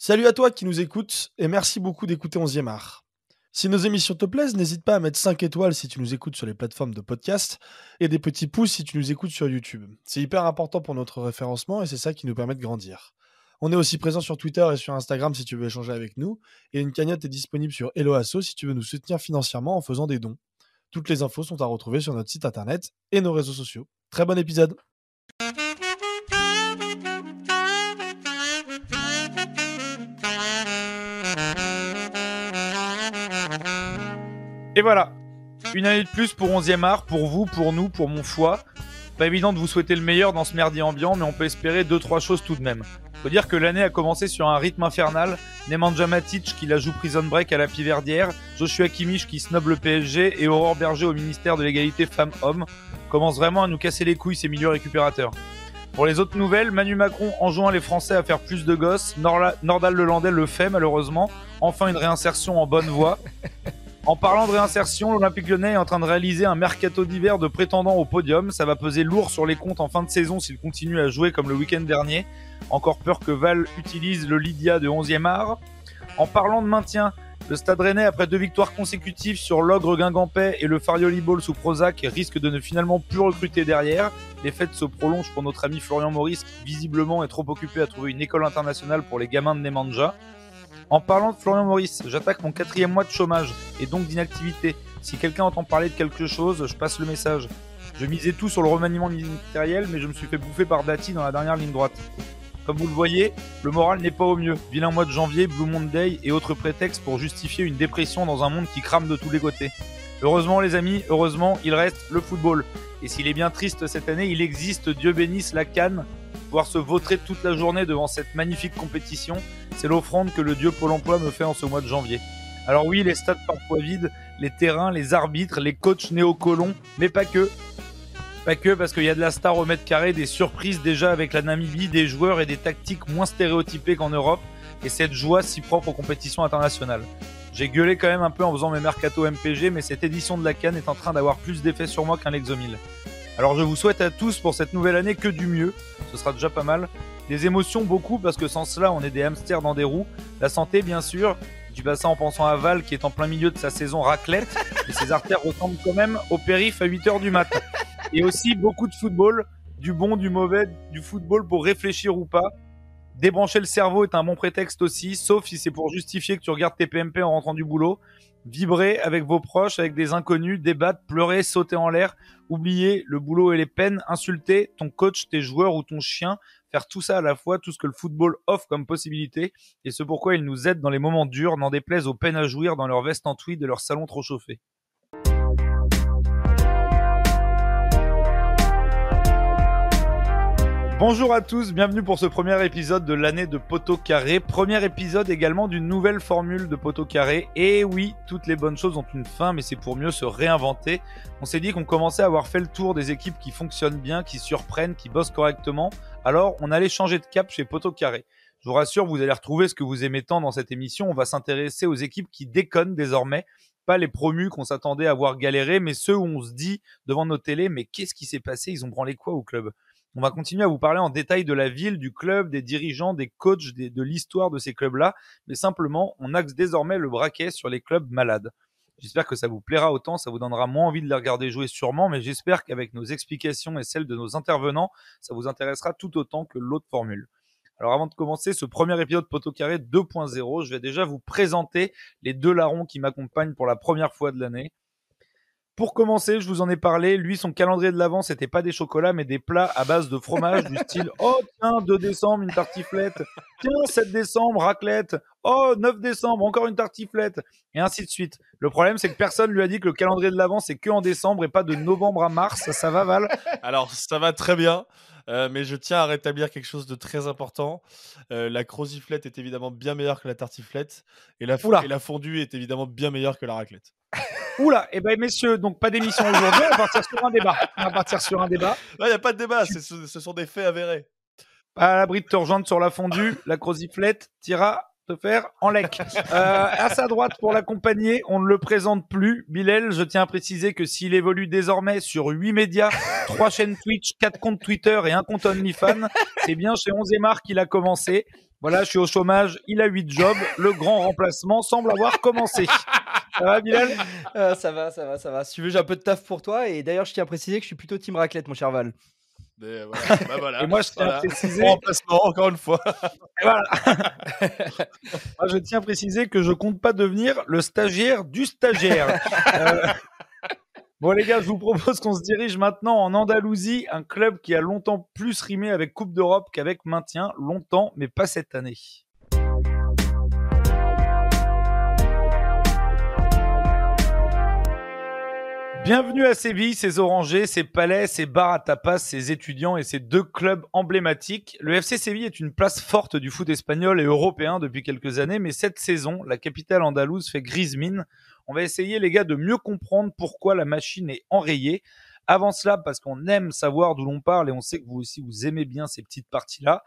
Salut à toi qui nous écoutes et merci beaucoup d'écouter 11e art. Si nos émissions te plaisent, n'hésite pas à mettre 5 étoiles si tu nous écoutes sur les plateformes de podcast et des petits pouces si tu nous écoutes sur YouTube. C'est hyper important pour notre référencement et c'est ça qui nous permet de grandir. On est aussi présent sur Twitter et sur Instagram si tu veux échanger avec nous et une cagnotte est disponible sur Helloasso si tu veux nous soutenir financièrement en faisant des dons. Toutes les infos sont à retrouver sur notre site internet et nos réseaux sociaux. Très bon épisode Et voilà, une année de plus pour 11e art, pour vous, pour nous, pour mon foie. Pas évident de vous souhaiter le meilleur dans ce merdier ambiant, mais on peut espérer deux trois choses tout de même. Faut dire que l'année a commencé sur un rythme infernal. Nemanja Matic qui la joue Prison Break à la Piverdière, Joshua Kimmich qui snob le PSG et Aurore Berger au ministère de l'égalité femmes-hommes commencent vraiment à nous casser les couilles ces milieux récupérateurs. Pour les autres nouvelles, Manu Macron enjoint les Français à faire plus de gosses. Nordal Lelandais le fait malheureusement. Enfin une réinsertion en bonne voie. En parlant de réinsertion, l'Olympique lyonnais est en train de réaliser un mercato d'hiver de prétendants au podium. Ça va peser lourd sur les comptes en fin de saison s'il continue à jouer comme le week-end dernier. Encore peur que Val utilise le Lydia de 11e art. En parlant de maintien, le Stade Rennais, après deux victoires consécutives sur l'Ogre Guingampais et le Farioli Ball sous Prozac, risque de ne finalement plus recruter derrière. Les fêtes se prolongent pour notre ami Florian Maurice, qui visiblement est trop occupé à trouver une école internationale pour les gamins de Nemanja. En parlant de Florian Maurice, j'attaque mon quatrième mois de chômage et donc d'inactivité. Si quelqu'un entend parler de quelque chose, je passe le message. Je misais tout sur le remaniement ministériel, mais je me suis fait bouffer par Dati dans la dernière ligne droite. Comme vous le voyez, le moral n'est pas au mieux. Vilain mois de janvier, Blue Monday et autres prétextes pour justifier une dépression dans un monde qui crame de tous les côtés. Heureusement les amis, heureusement, il reste le football. Et s'il est bien triste cette année, il existe, Dieu bénisse la canne, pouvoir se vautrer toute la journée devant cette magnifique compétition c'est l'offrande que le dieu Pôle emploi me fait en ce mois de janvier. Alors oui, les stades parfois vides, les terrains, les arbitres, les coachs néocolons, mais pas que. Pas que parce qu'il y a de la star au mètre carré, des surprises déjà avec la Namibie, des joueurs et des tactiques moins stéréotypées qu'en Europe, et cette joie si propre aux compétitions internationales. J'ai gueulé quand même un peu en faisant mes mercato MPG, mais cette édition de la Cannes est en train d'avoir plus d'effet sur moi qu'un Lexomil. Alors je vous souhaite à tous pour cette nouvelle année que du mieux, ce sera déjà pas mal, des émotions beaucoup parce que sans cela, on est des hamsters dans des roues. La santé, bien sûr. Du bassin en pensant à Val qui est en plein milieu de sa saison raclette. Et ses artères ressemblent quand même au périph' à 8h du matin. Et aussi beaucoup de football, du bon, du mauvais, du football pour réfléchir ou pas. Débrancher le cerveau est un bon prétexte aussi, sauf si c'est pour justifier que tu regardes tes PMP en rentrant du boulot. Vibrer avec vos proches, avec des inconnus, débattre, pleurer, sauter en l'air, oublier le boulot et les peines, insulter ton coach, tes joueurs ou ton chien, faire tout ça à la fois, tout ce que le football offre comme possibilité, et ce pourquoi il nous aide dans les moments durs, n'en déplaise aux peines à jouir dans leur veste en tweed et leur salon trop chauffé. Bonjour à tous, bienvenue pour ce premier épisode de l'année de Poteau Carré. Premier épisode également d'une nouvelle formule de Poteau Carré. Et oui, toutes les bonnes choses ont une fin, mais c'est pour mieux se réinventer. On s'est dit qu'on commençait à avoir fait le tour des équipes qui fonctionnent bien, qui surprennent, qui bossent correctement. Alors, on allait changer de cap chez Poteau Carré. Je vous rassure, vous allez retrouver ce que vous aimez tant dans cette émission. On va s'intéresser aux équipes qui déconnent désormais pas les promus qu'on s'attendait à voir galérer, mais ceux où on se dit devant nos télés, mais qu'est-ce qui s'est passé? Ils ont branlé quoi au club? On va continuer à vous parler en détail de la ville, du club, des dirigeants, des coachs, de l'histoire de ces clubs-là, mais simplement, on axe désormais le braquet sur les clubs malades. J'espère que ça vous plaira autant, ça vous donnera moins envie de les regarder jouer sûrement, mais j'espère qu'avec nos explications et celles de nos intervenants, ça vous intéressera tout autant que l'autre formule. Alors avant de commencer ce premier épisode Poteau Carré 2.0, je vais déjà vous présenter les deux larrons qui m'accompagnent pour la première fois de l'année. Pour commencer, je vous en ai parlé. Lui, son calendrier de l'avant, c'était pas des chocolats, mais des plats à base de fromage du style Oh, tiens, 2 décembre, une tartiflette. Tiens, 7 décembre, raclette. Oh, 9 décembre, encore une tartiflette. Et ainsi de suite. Le problème, c'est que personne lui a dit que le calendrier de l'avant, c'est que en décembre et pas de novembre à mars. Ça, va, Val? Alors, ça va très bien. Euh, mais je tiens à rétablir quelque chose de très important. Euh, la croziflette est évidemment bien meilleure que la tartiflette. Et la, et la fondue est évidemment bien meilleure que la raclette. Oula, et eh ben messieurs, donc pas d'émission aujourd'hui, on va partir sur un débat. On va partir sur un débat. il n'y a pas de débat, ce sont des faits avérés. À l'abri de te rejoindre sur la fondue, la croziflette tira te faire en lec. Euh, à sa droite pour l'accompagner, on ne le présente plus. Bilal, je tiens à préciser que s'il évolue désormais sur 8 médias, 3 chaînes Twitch, 4 comptes Twitter et un compte OnlyFans, c'est bien chez 11 Mar qu'il a commencé. Voilà, je suis au chômage, il a 8 jobs, le grand remplacement semble avoir commencé. Ça va, Bilal? Euh, Ça va, ça va, ça va. Si tu veux, j'ai un peu de taf pour toi. Et d'ailleurs, je tiens à préciser que je suis plutôt team raclette, mon cher Val. Et, bah et moi, je tiens à préciser. Remplacement, encore une fois. Voilà. moi, je tiens à préciser que je compte pas devenir le stagiaire du stagiaire. euh... Bon les gars, je vous propose qu'on se dirige maintenant en Andalousie, un club qui a longtemps plus rimé avec Coupe d'Europe qu'avec maintien, longtemps, mais pas cette année. Bienvenue à Séville, ses orangers, ses palais, ses bars à tapas, ses étudiants et ses deux clubs emblématiques. Le FC Séville est une place forte du foot espagnol et européen depuis quelques années, mais cette saison, la capitale andalouse fait grise mine. On va essayer, les gars, de mieux comprendre pourquoi la machine est enrayée. Avant cela, parce qu'on aime savoir d'où l'on parle et on sait que vous aussi, vous aimez bien ces petites parties-là.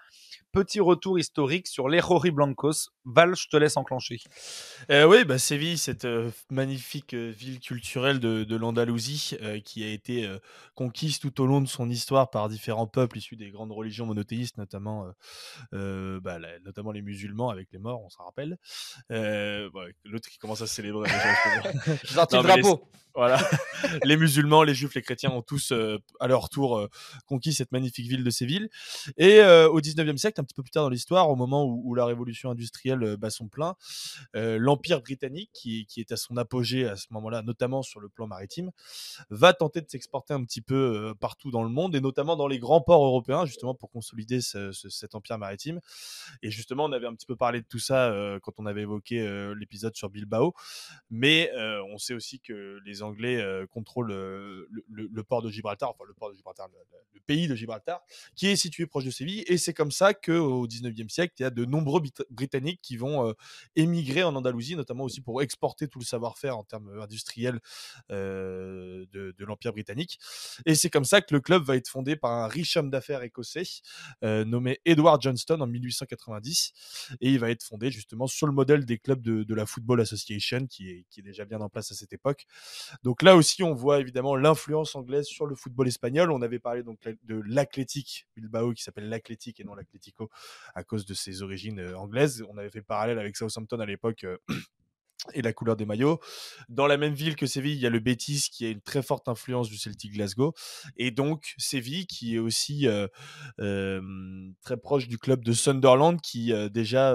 Petit retour historique sur les Rory Blancos. Val, je te laisse enclencher. Euh, oui, bah, Séville, cette euh, magnifique euh, ville culturelle de, de l'Andalousie euh, qui a été euh, conquise tout au long de son histoire par différents peuples issus des grandes religions monothéistes, notamment, bah, la, notamment les musulmans avec les morts, on s'en rappelle. L'autre qui commence à célébrer. J'ai sorti le drapeau. Les, voilà. les musulmans, les juifs, les chrétiens ont tous, à leur tour, conquis cette magnifique ville de Séville. Et au 19e siècle, un petit peu plus tard dans l'histoire, au moment où, la révolution industrielle bat son plein, euh, l'Empire britannique, qui, est à son apogée à ce moment-là, notamment sur le plan maritime, va tenter de s'exporter un petit peu euh, partout dans le monde, et notamment dans les grands ports européens, justement pour consolider ce, ce, cet empire maritime. Et justement, on avait un petit peu parlé de tout ça euh, quand on avait évoqué euh, l'épisode sur Bilbao, mais euh, on sait aussi que les Anglais euh, contrôlent le, port de Gibraltar, enfin le port de Gibraltar, le, pays de Gibraltar, qui est situé proche de Séville, et c'est comme ça qu'au 19e siècle, il y a de nombreux Britanniques qui vont émigrer en Andalousie, notamment aussi pour exporter tout le savoir-faire en termes industriels de, l'Empire britannique. Et c'est comme ça que le club va être fondé par un riche homme d'affaires écossais nommé Edward Johnston en 1890, et il va être fondé justement sur le modèle des clubs de, la Football Association, qui est, déjà bien en place à cette époque. Donc là aussi, on voit évidemment l'influence anglaise sur le football espagnol. On avait parlé donc de l'Athletic Bilbao qui s'appelle l'Athletic et non l'Atlético à cause de ses origines anglaises. On avait fait parallèle avec Southampton à l'époque. Euh, et la couleur des maillots. Dans la même ville que Séville, il y a le Betis qui a une très forte influence du Celtic Glasgow. Et donc Séville qui est aussi euh, euh, très proche du club de Sunderland qui euh, déjà,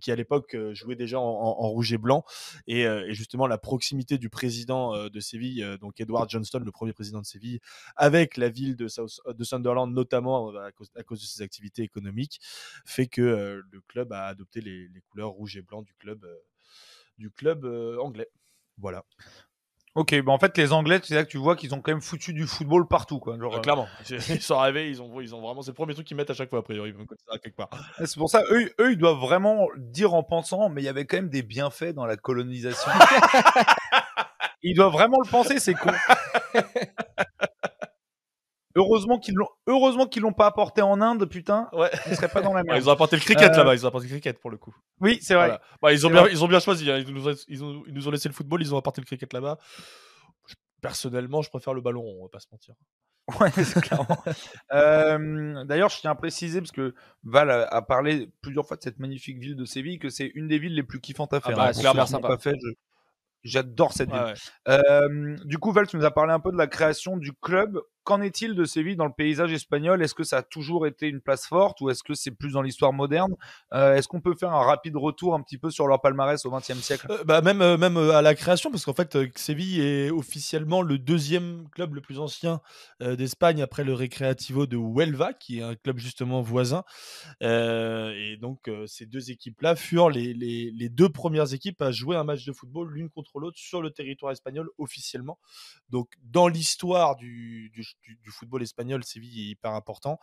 qui à l'époque jouait déjà en, en, rouge et blanc. Et, et, justement la proximité du président de Séville, donc Edward Johnston, le premier président de Séville, avec la ville de, South, de Sunderland, notamment à cause, à cause, de ses activités économiques, fait que le club a adopté les, les, couleurs rouge et blanc du club du club euh, anglais. Voilà. Ok, bah en fait, les Anglais, c'est là que tu vois qu'ils ont quand même foutu du football partout. Quoi. Genre, euh, clairement. Ils sont arrivés, ils ont, ils ont vraiment. C'est le premier truc qu'ils mettent à chaque fois, a priori. quelque part. C'est pour ça, eux, eux, ils doivent vraiment dire en pensant, mais il y avait quand même des bienfaits dans la colonisation. ils doivent vraiment le penser, c'est con. Heureusement qu'ils l'ont, heureusement qu'ils l'ont pas apporté en Inde, putain. Ouais. Ils seraient pas dans la merde. ils ont apporté le cricket euh... là-bas. Ils ont apporté le cricket pour le coup. Oui, c'est vrai. Voilà. Bah, ils ont bien, vrai. ils ont bien choisi. Hein. Ils, nous ont, ils, ont, ils, nous ont, laissé le football. Ils ont apporté le cricket là-bas. Personnellement, je préfère le ballon. On va pas se mentir. Ouais, c'est clairement. euh, D'ailleurs, je tiens à préciser parce que Val a, a, parlé plusieurs fois de cette magnifique ville de Séville, que c'est une des villes les plus kiffantes à faire. Ah bah, hein. clairement sympa. Pas fait, je... J'adore cette ville. Ouais, ouais. Euh, du coup, Val, tu nous as parlé un peu de la création du club. Qu'en est-il de Séville dans le paysage espagnol? Est-ce que ça a toujours été une place forte ou est-ce que c'est plus dans l'histoire moderne? Euh, Est-ce qu'on peut faire un rapide retour un petit peu sur leur palmarès au XXe siècle? Euh, bah Même, euh, même à la création, parce qu'en fait, Séville est officiellement le deuxième club le plus ancien d'Espagne après le Recreativo de Huelva, qui est un club justement voisin. Et donc, ces deux équipes-là furent les, deux premières équipes à jouer un match de football l'une contre l'autre sur le territoire espagnol officiellement. Donc, dans l'histoire du, du du, du, football espagnol, Séville est hyper important.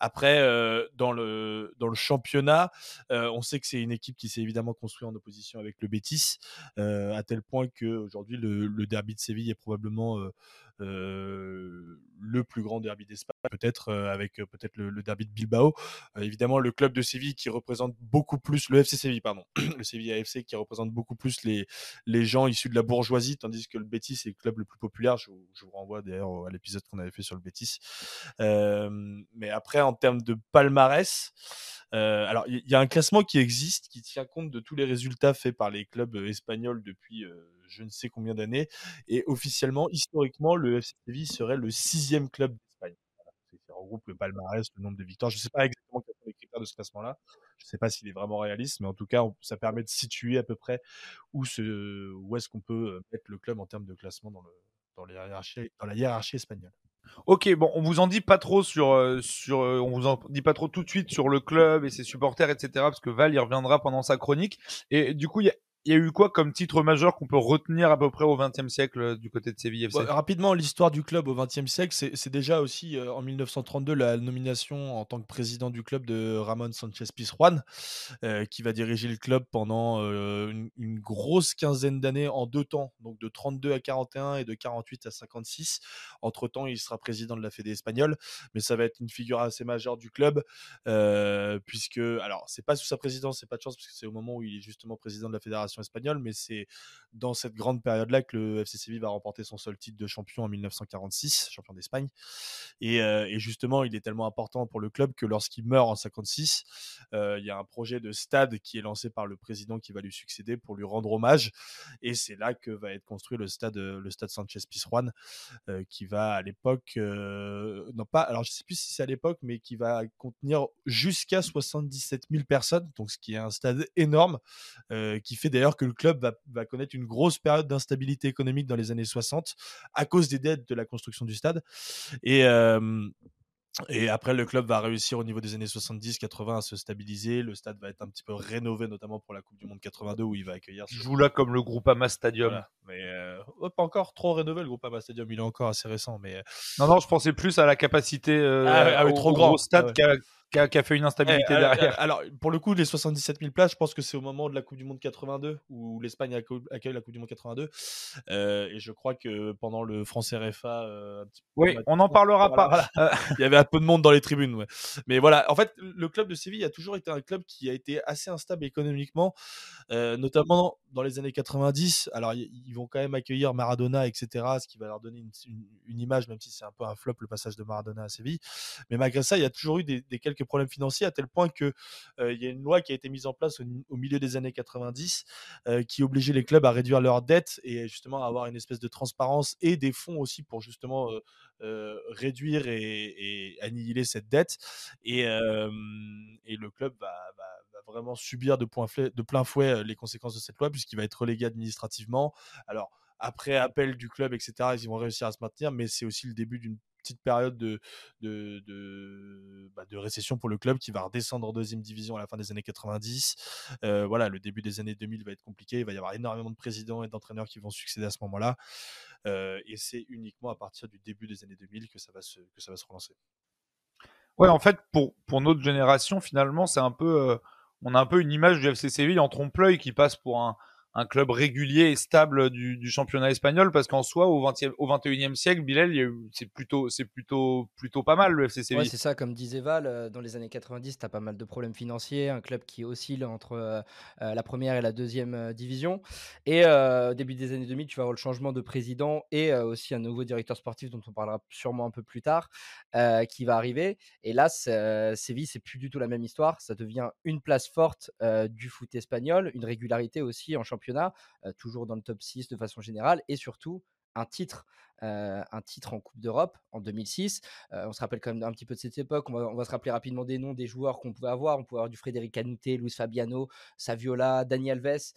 Après, euh, dans, le, dans le championnat, euh, on sait que c'est une équipe qui s'est évidemment construite en opposition avec le Betis, euh, à tel point qu'aujourd'hui, le, le derby de Séville est probablement euh, le plus grand derby d'Espagne, peut-être euh, avec euh, peut-être le, derby de Bilbao. Euh, évidemment, le club de Séville qui représente beaucoup plus le FC Séville, pardon, le Séville AFC qui représente beaucoup plus les les gens issus de la bourgeoisie, tandis que le Betis est le club le plus populaire. Je, vous renvoie d'ailleurs à l'épisode qu'on avait fait sur le Betis. mais après, en termes de palmarès. Euh, alors, il y, a un classement qui existe, qui tient compte de tous les résultats faits par les clubs espagnols depuis je ne sais combien d'années. Et officiellement, historiquement, le FC Séville serait le sixième club d'Espagne. Ça regroupe le palmarès, le nombre de victoires. Je ne sais pas exactement quels sont les critères de ce classement-là. Je ne sais pas s'il est vraiment réaliste, mais en tout cas, ça permet de situer à peu près où, est-ce qu'on peut mettre le club en termes de classement dans, la hiérarchie espagnole. Ok, bon, on vous en dit pas trop sur, sur, on vous en dit pas trop tout de suite sur le club et ses supporters, etc. Parce que Val y reviendra pendant sa chronique. Et du coup, il y a il y a eu quoi comme titre majeur qu'on peut retenir à peu près au XXe siècle euh, du côté de Séville FC Rapidement, l'histoire du club au XXe siècle, c'est déjà aussi euh, en 1932 la nomination en tant que président du club de Ramon Sanchez Pizjuan, euh, qui va diriger le club pendant une, grosse quinzaine d'années en deux temps, donc de 32 à 41 et de 48 à 56. Entre temps, il sera président de la Fédé espagnole, mais ça va être une figure assez majeure du club, puisque, alors, c'est pas sous sa présidence, c'est pas de chance, parce que c'est au moment où il est justement président de la fédération espagnole, mais c'est dans cette grande période-là que le FC Séville va remporter son seul titre de champion en 1946, champion d'Espagne. Et, justement, il est tellement important pour le club que lorsqu'il meurt en 56, il y a un projet de stade qui est lancé par le président qui va lui succéder pour lui rendre hommage. Et c'est là que va être construit le stade, le stade Sanchez Pizjuan, qui va à l'époque, non pas, alors je sais plus si c'est à l'époque, mais qui va contenir jusqu'à 77 000 personnes, donc ce qui est un stade énorme, qui fait d'ailleurs que le club va, connaître une grosse période d'instabilité économique dans les années 60 à cause des dettes de la construction du stade. Et, et après, le club va réussir au niveau des années 70-80 à se stabiliser. Le stade va être un petit peu rénové, notamment pour la Coupe du Monde 82 où il va accueillir. Je joue là comme le Groupama Stadium. Mais pas encore trop rénové le Groupama Stadium. Il est encore assez récent. Mais non, non, je pensais plus à la capacité ah, ah trop grand. stade ah qui a, fait une instabilité eh, derrière. Alors, pour le coup, les 77 000 places, je pense que c'est au moment de la Coupe du Monde 82, où l'Espagne accueille la Coupe du Monde 82. Euh, et je crois que pendant le France RFA. Euh, oui, on n'en parlera pas. Il y avait un peu de monde dans les tribunes. Ouais. Mais voilà, en fait, le club de Séville a toujours été un club qui a été assez instable économiquement, euh, notamment dans les années 90. Alors, ils vont quand même accueillir Maradona, etc., ce qui va leur donner une, image, même si c'est un peu un flop le passage de Maradona à Séville. Mais malgré ça, il y a toujours eu des, des quelques problèmes financiers à tel point que il y a une loi qui a été mise en place au, milieu des années 90 qui obligeait les clubs à réduire leurs dettes et justement à avoir une espèce de transparence et des fonds aussi pour justement réduire et, annihiler cette dette. Et, et le club va, vraiment subir de, de plein fouet les conséquences de cette loi puisqu'il va être relégué administrativement. Alors après appel du club, etc., ils vont réussir à se maintenir, mais c'est aussi le début d'une petite période de, de, bah, de, récession pour le club qui va redescendre en deuxième division à la fin des années 90. Euh, voilà, le début des années 2000 va être compliqué. Il va y avoir énormément de présidents et d'entraîneurs qui vont succéder à ce moment-là. Euh, et c'est uniquement à partir du début des années 2000 que ça va se, que ça va se relancer. Ouais, en fait, pour, pour notre génération, finalement, c'est un peu, euh, on a un peu une image du FC Séville en trompe-l'œil qui passe pour un, un club régulier et stable du, championnat espagnol parce qu'en soi au 20 au 21e siècle Bilal c'est plutôt c'est plutôt plutôt pas mal le FC Séville. C'est ça comme disait Val euh, dans les années 90 tu as pas mal de problèmes financiers, un club qui oscille entre euh, euh, la première et la deuxième division. Et au début des années 2000 tu vas avoir le changement de président et aussi un nouveau directeur sportif dont on parlera sûrement un peu plus tard qui va arriver. Et là Séville c'est plus du tout la même histoire, ça devient une place forte du foot espagnol, une régularité aussi en championnat toujours dans le top 6 de façon générale, et surtout un titre un titre en Coupe d'Europe en 2006. on se rappelle quand même un petit peu de cette époque. On va, se rappeler rapidement des noms des joueurs qu'on pouvait avoir. On pouvait avoir du Frédéric Canouté, Luis Fabiano, Saviola, Dani Alves,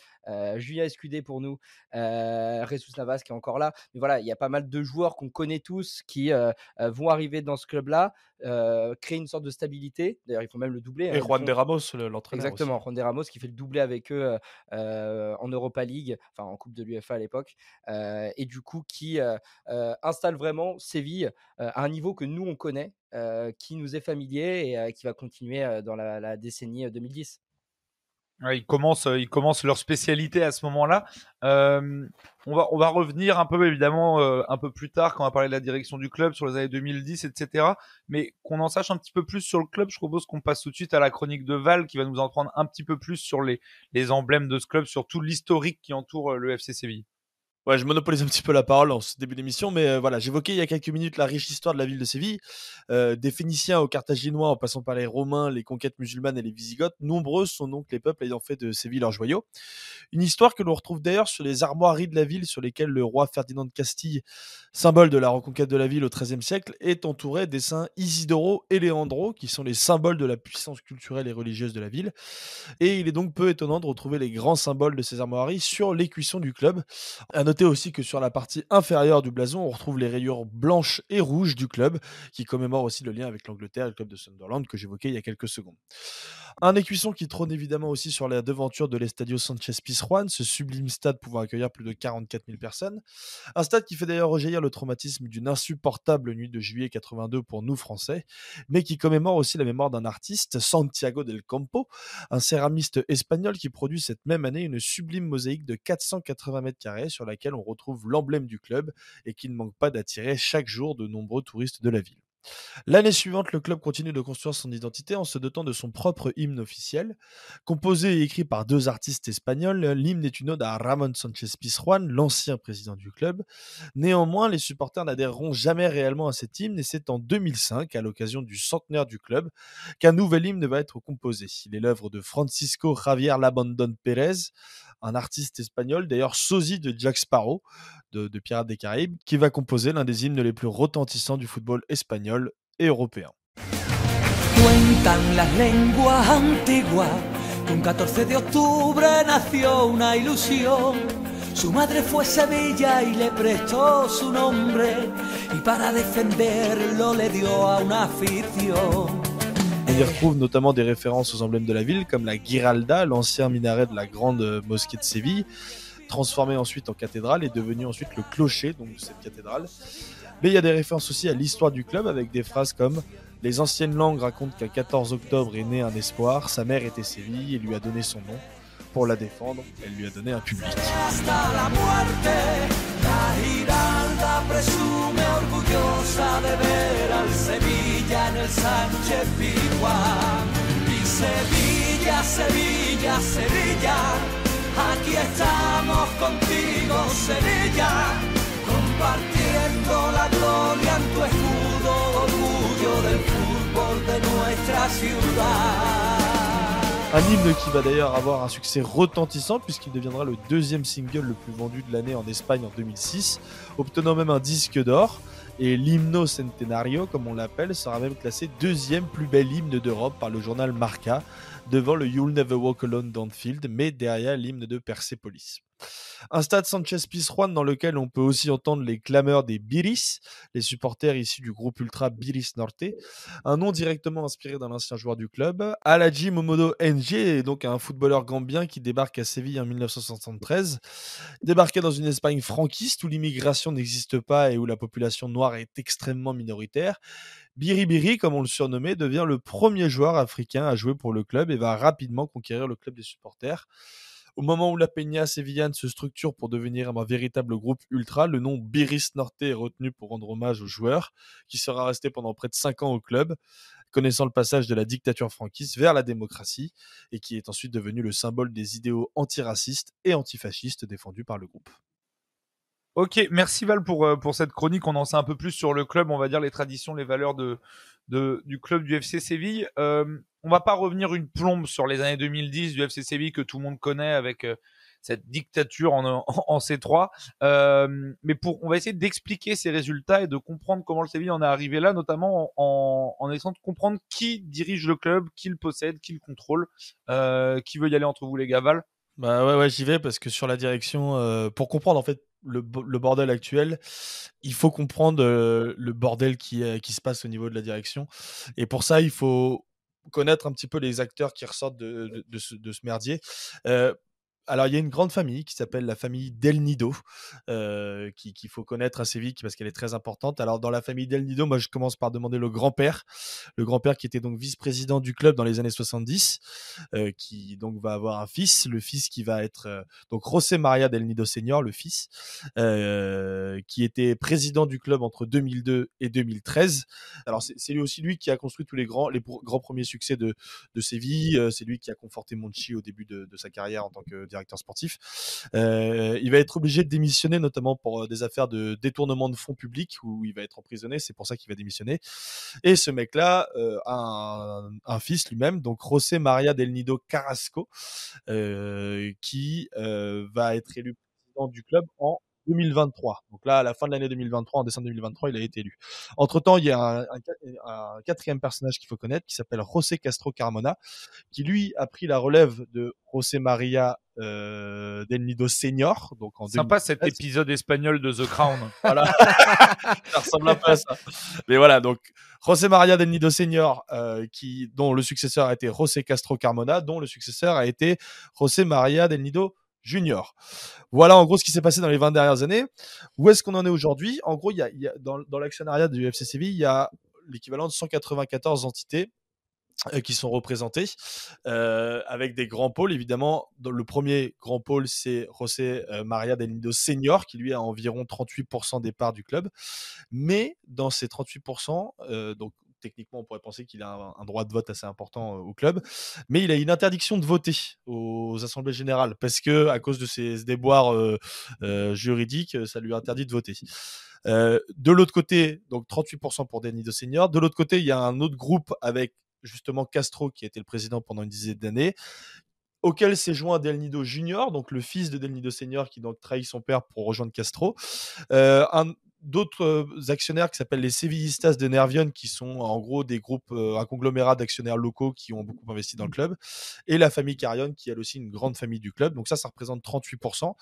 Julien Escudé pour nous, euh, Navas qui est encore là. Mais voilà, il y a pas mal de joueurs qu'on connaît tous qui vont arriver dans ce club-là, créer une sorte de stabilité. D'ailleurs, il faut même le doubler. Hein, Et Juan de Ramos, l'entraîneur. Exactement, Juan de Ramos qui fait le doublé avec eux en Europa League, enfin en Coupe de l'UFA à l'époque. et du coup, qui euh, installe vraiment Séville euh, à un niveau que nous on connaît, euh, qui nous est familier et qui va continuer dans la, décennie 2010. ils, commencent, ils commencent leur spécialité à ce moment-là. on, va, on va revenir un peu évidemment un peu plus tard quand on va parler de la direction du club sur les années 2010, etc. Mais qu'on en sache un petit peu plus sur le club, je propose qu'on passe tout de suite à la chronique de Val qui va nous en prendre un petit peu plus sur les, les emblèmes de ce club, sur tout l'historique qui entoure le FC Séville. Ouais, je monopolise un petit peu la parole en ce début d'émission, mais euh, voilà, j'évoquais il y a quelques minutes la riche histoire de la ville de Séville. Euh, des Phéniciens aux Carthaginois, en passant par les Romains, les conquêtes musulmanes et les Visigoths, nombreux sont donc les peuples ayant fait de Séville leur joyau. Une histoire que l'on retrouve d'ailleurs sur les armoiries de la ville, sur lesquelles le roi Ferdinand de Castille, symbole de la reconquête de la ville au XIIIe siècle, est entouré des saints Isidoro et Leandro, qui sont les symboles de la puissance culturelle et religieuse de la ville. Et il est donc peu étonnant de retrouver les grands symboles de ces armoiries sur l'écuisson du club. À noter aussi que sur la partie inférieure du blason, on retrouve les rayures blanches et rouges du club, qui commémorent aussi le lien avec l'Angleterre et le club de Sunderland que j'évoquais il y a quelques secondes. Un écuisson qui trône évidemment aussi sur la devanture de l'Estadio Sanchez Pizjuan, ce sublime stade pouvant accueillir plus de 44 000 personnes. Un stade qui fait d'ailleurs rejaillir le traumatisme d'une insupportable nuit de juillet 82 pour nous Français, mais qui commémore aussi la mémoire d'un artiste, Santiago del Campo, un céramiste espagnol qui produit cette même année une sublime mosaïque de 480 mètres carrés sur laquelle on retrouve l'emblème du club et qui ne manque pas d'attirer chaque jour de nombreux touristes de la ville. L'année suivante, le club continue de construire son identité en se dotant de son propre hymne officiel. Composé et écrit par deux artistes espagnols, l'hymne est une ode à Ramon Sanchez Pizjuan, l'ancien président du club. Néanmoins, les supporters n'adhéreront jamais réellement à cet hymne et c'est en 2005, à l'occasion du centenaire du club, qu'un nouvel hymne va être composé. Il est l'œuvre de Francisco Javier Labandon Pérez, un artiste espagnol, d'ailleurs sosie de Jack Sparrow, de, de Pirates des Caraïbes, qui va composer l'un des hymnes les plus retentissants du football espagnol et européen. Cuentan las lenguas antiguas que un 14 de octubre nació una ilusión. Su madre fue Sevilla y le prestó su nombre y para defenderlo le dio a una afición. Y retrouve notamment des références aux emblèmes de la ville, comme la Giralda, l'ancien minaret de la grande mosquée de Séville, transformé ensuite en cathédrale et devenu ensuite le clocher de cette cathédrale. Mais il y a des références aussi à l'histoire du club avec des phrases comme Les anciennes langues racontent qu'un 14 octobre est né un espoir, sa mère était Séville et lui a donné son nom. Pour la défendre, elle lui a donné un public. Giralda presume orgullosa de ver al Sevilla en el Sánchez Pizjuán. Y Sevilla, Sevilla, Sevilla, aquí estamos contigo, Sevilla, compartiendo la gloria en tu escudo, orgullo del fútbol de nuestra ciudad. Un hymne qui va d'ailleurs avoir un succès retentissant puisqu'il deviendra le deuxième single le plus vendu de l'année en Espagne en 2006, obtenant même un disque d'or. Et l'hymno centenario, comme on l'appelle, sera même classé deuxième plus bel hymne d'Europe par le journal Marca, devant le You'll Never Walk Alone d'Anfield, mais derrière l'hymne de Persepolis. Un stade Sanchez Pizjuan dans lequel on peut aussi entendre les clameurs des Biris, les supporters issus du groupe ultra Biris Norte, un nom directement inspiré d'un ancien joueur du club. Aladji Momodo NG donc un footballeur gambien qui débarque à Séville en 1973. Débarqué dans une Espagne franquiste où l'immigration n'existe pas et où la population noire est extrêmement minoritaire, Biribiri, comme on le surnommait, devient le premier joueur africain à jouer pour le club et va rapidement conquérir le club des supporters. Au moment où la Peña Sevillane se structure pour devenir un véritable groupe ultra, le nom Biris Norte est retenu pour rendre hommage au joueur, qui sera resté pendant près de 5 ans au club, connaissant le passage de la dictature franquiste vers la démocratie, et qui est ensuite devenu le symbole des idéaux antiracistes et antifascistes défendus par le groupe. Ok, merci Val pour, euh, pour cette chronique. On en sait un peu plus sur le club, on va dire les traditions, les valeurs de, de, du club du FC Séville. Euh, on va pas revenir une plombe sur les années 2010 du FC Séville que tout le monde connaît avec euh, cette dictature en, en, en C3. Euh, mais pour, on va essayer d'expliquer ces résultats et de comprendre comment le Séville en est arrivé là, notamment en, en, essayant de comprendre qui dirige le club, qui le possède, qui le contrôle, euh, qui veut y aller entre vous les gars? Val? Bah ouais, ouais, j'y vais parce que sur la direction, euh, pour comprendre en fait le, bo- le bordel actuel, il faut comprendre le bordel qui, qui se passe au niveau de la direction. Et pour ça, il faut connaître un petit peu les acteurs qui ressortent de, de- ce, merdier. Alors, il y a une grande famille qui s'appelle la famille Del Nido, euh, qui- qu'il faut connaître assez vite parce qu'elle est très importante. Alors, dans la famille Del Nido, moi, je commence par demander le grand-père, le grand-père qui était donc vice-président du club dans les années 70, euh, qui donc va avoir un fils, le fils qui va être euh, donc José Maria Del Nido Senior, le fils, euh, qui était président du club entre 2002 et 2013. Alors, c'est lui aussi lui qui a construit tous les grands, les grands premiers succès de, de Séville. Euh, c'est lui qui a conforté Monchi au début de, de sa carrière en tant que directeur sportif. il va être obligé de démissionner, notamment pour des affaires de détournement de fonds publics où il va être emprisonné. C'est pour ça qu'il va démissionner. Et ce mec-là a un, fils lui-même, donc José María del Nido Carrasco, qui va être élu président du club en 2023. Donc là, à la fin de l'année 2023, en décembre 2023, il a été élu. Entre-temps, il y a un, quatrième personnage qu'il faut connaître qui s'appelle José Castro Carmona, qui lui a pris la relève de José María euh, del Nido Senior. Donc en Sympa cet épisode espagnol de The Crown. voilà. ça ressemble un peu à ça. Mais voilà, donc José María del Nido Senior, euh, qui, dont le successeur a été José Castro Carmona, dont le successeur a été José María del Nido junior. Voilà en gros ce qui s'est passé dans les 20 dernières années. Où est-ce qu'on en est aujourd'hui? En gros, il y a, dans, l'actionnariat du FC Séville, il y a l'équivalent de 194 entités euh, qui sont représentées euh, avec des grands pôles évidemment le premier grand pôle c'est José euh, Maria del Nido Senior qui lui a environ 38% des parts du club mais dans ces 38% donc techniquement, on pourrait penser qu'il a un, droit de vote assez important au club, mais il a une interdiction de voter aux assemblées générales parce que à cause de ses déboires juridiques, ça lui interdit de voter. de l'autre côté, donc 38% pour Denis de Senior. De l'autre côté, il y a un autre groupe avec justement Castro qui a été le président pendant une dizaine d'années auquel s'est joint Del Nido Junior, donc le fils de Del Nido Senior qui donc trahit son père pour rejoindre Castro. D'autres actionnaires qui s'appellent les Sevillistas de Nervion, qui sont en gros des groupes, un conglomérat d'actionnaires locaux qui ont beaucoup investi dans le club, et la famille Carrion, qui est elle aussi une grande famille du club. Donc ça, ça représente 38%.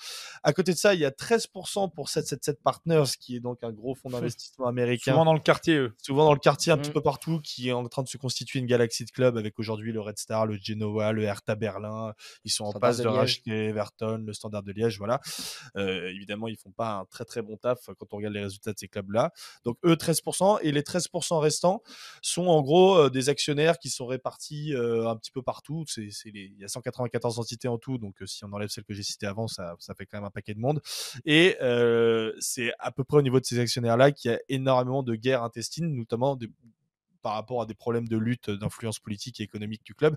À côté de ça, il y a 13% pour 777 Partners, qui est donc un gros fonds d'investissement américain. Souvent dans le quartier, eux. Souvent dans le quartier, un petit mmh. peu partout, qui est en train de se constituer une galaxie de clubs avec aujourd'hui le Red Star, le Genoa, le Hertha Berlin. Ils sont en passe de, racheter Everton, le Standard de Liège, voilà. évidemment, ils font pas un très très bon taf quand on regarde les résultats de ces clubs-là. Donc eux, 13%. Et les 13% restants sont en gros euh, des actionnaires qui sont répartis euh, un petit peu partout. C'est. Il y a 194 entités en tout. Donc euh, si on enlève celles que j'ai citées avant, ça, ça fait quand même un paquet de monde. Et c'est à peu près au niveau de ces actionnaires-là qu'il y a énormément de guerres intestines, notamment des, par rapport à des problèmes de lutte d'influence politique et économique du club.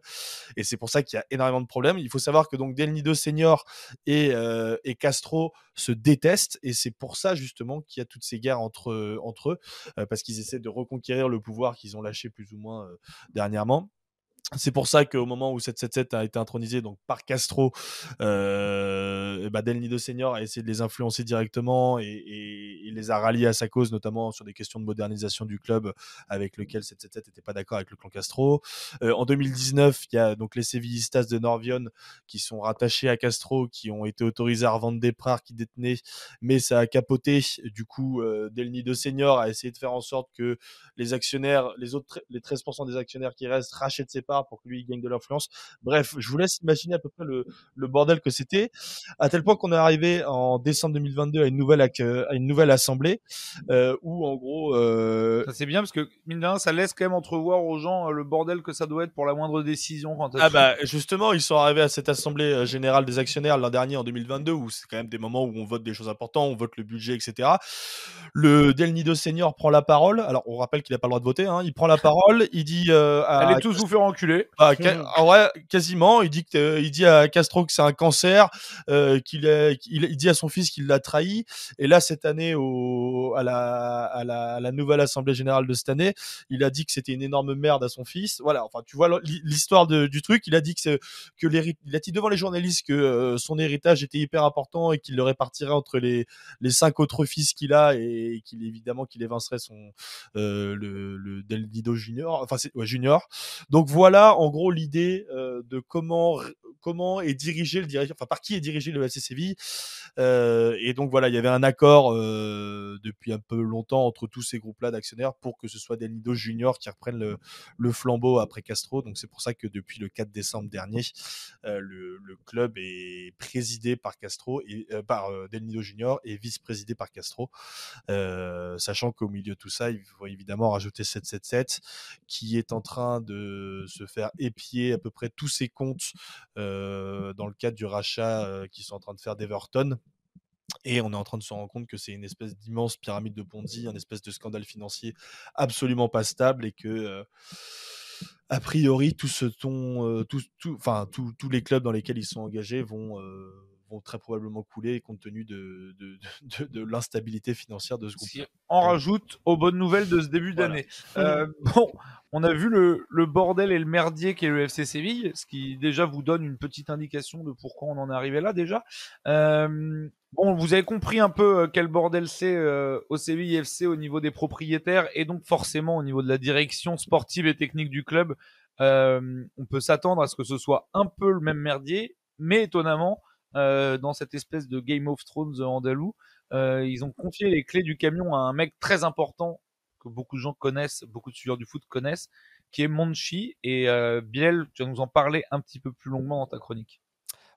Et c'est pour ça qu'il y a énormément de problèmes. Il faut savoir que donc Del Nido Senior et, euh, Castro se détestent et c'est pour ça justement qu'il y a toutes ces guerres entre, entre eux euh, parce qu'ils essaient de reconquérir le pouvoir qu'ils ont lâché plus ou moins euh, dernièrement. C'est pour ça qu'au moment où 777 a été intronisé donc par Castro, euh, bah Del Nido Senior a essayé de les influencer directement et, il les a ralliés à sa cause, notamment sur des questions de modernisation du club avec lequel 777 n'était pas d'accord avec le clan Castro. Euh, en 2019, il y a donc les Sevillistas de Norvion qui sont rattachés à Castro, qui ont été autorisés à revendre des parts qu'ils détenaient, mais ça a capoté. Du coup, euh, Del Nido Senior a essayé de faire en sorte que les actionnaires, les autres, les 13% des actionnaires qui restent rachètent ses parts pour que lui gagne de l'influence. Bref, je vous laisse imaginer à peu près le, bordel que c'était, à tel point qu'on est arrivé en décembre 2022 à une nouvelle, à une nouvelle assemblée euh, où en gros. Euh... Ça c'est bien parce que mine de rien, ça laisse quand même entrevoir aux gens euh, le bordel que ça doit être pour la moindre décision. Quand ah bah justement, ils sont arrivés à cette assemblée euh, générale des actionnaires l'an dernier en 2022 où c'est quand même des moments où on vote des choses importantes, on vote le budget, etc. Le Del Nido senior prend la parole. Alors on rappelle qu'il n'a pas le droit de voter. Hein. Il prend la parole, il dit. Allez tous vous faire bah, ouais, quasiment. Il dit, que, il dit à Castro que c'est un cancer, euh, qu'il il, dit à son fils qu'il l'a trahi. Et là, cette année, au, à, la, à, la, à la nouvelle Assemblée Générale de cette année, il a dit que c'était une énorme merde à son fils. Voilà, enfin, tu vois l'histoire du truc. Il a dit que, que il a dit devant les journalistes que euh, son héritage était hyper important et qu'il le répartirait entre les, les cinq autres fils qu'il a et, qu'il évidemment qu'il évincerait son euh, le, le Del Nido Junior, enfin c'est ouais, Junior. Donc voilà en gros l'idée euh, de comment comment est dirigé le dirigeant, enfin par qui est dirigé le FC. Euh, et donc voilà, il y avait un accord euh, depuis un peu longtemps entre tous ces groupes-là d'actionnaires pour que ce soit Del Nido Junior qui reprenne le, flambeau après Castro. Donc c'est pour ça que depuis le 4 décembre dernier, le, club est présidé par Castro et par Del Nido Junior et vice-présidé par Castro. sachant qu'au milieu de tout ça, il faut évidemment rajouter 777 qui est en train de se faire épier à peu près tous ses comptes euh, dans le cadre du rachat euh, qu'ils sont en train de faire d'Everton. Et on est en train de se rendre compte que c'est une espèce d'immense pyramide de Ponzi, un espèce de scandale financier absolument pas stable et que a priori, ton, tous, les clubs dans lesquels ils sont engagés vont, vont très probablement couler compte tenu de, de, de, l'instabilité financière de ce groupe. On rajoute aux bonnes nouvelles de ce début d'année. Euh, bon, on a vu le, le, bordel et le merdier qu'est le FC Séville, ce qui déjà vous donne une petite indication de pourquoi on en est arrivé là déjà. Euh, bon, vous avez compris un peu euh, quel bordel c'est au Séville FC au niveau des propriétaires et donc forcément au niveau de la direction sportive et technique du club. on peut s'attendre à ce que ce soit un peu le même merdier, mais étonnamment, dans cette espèce de Game of Thrones andalou. Euh, ils ont confié les clés du camion à un mec très important que beaucoup de gens connaissent, beaucoup de suiveurs du foot connaissent, qui est Monchi. Et euh, Biel, tu vas nous en parler un petit peu plus longuement dans ta chronique.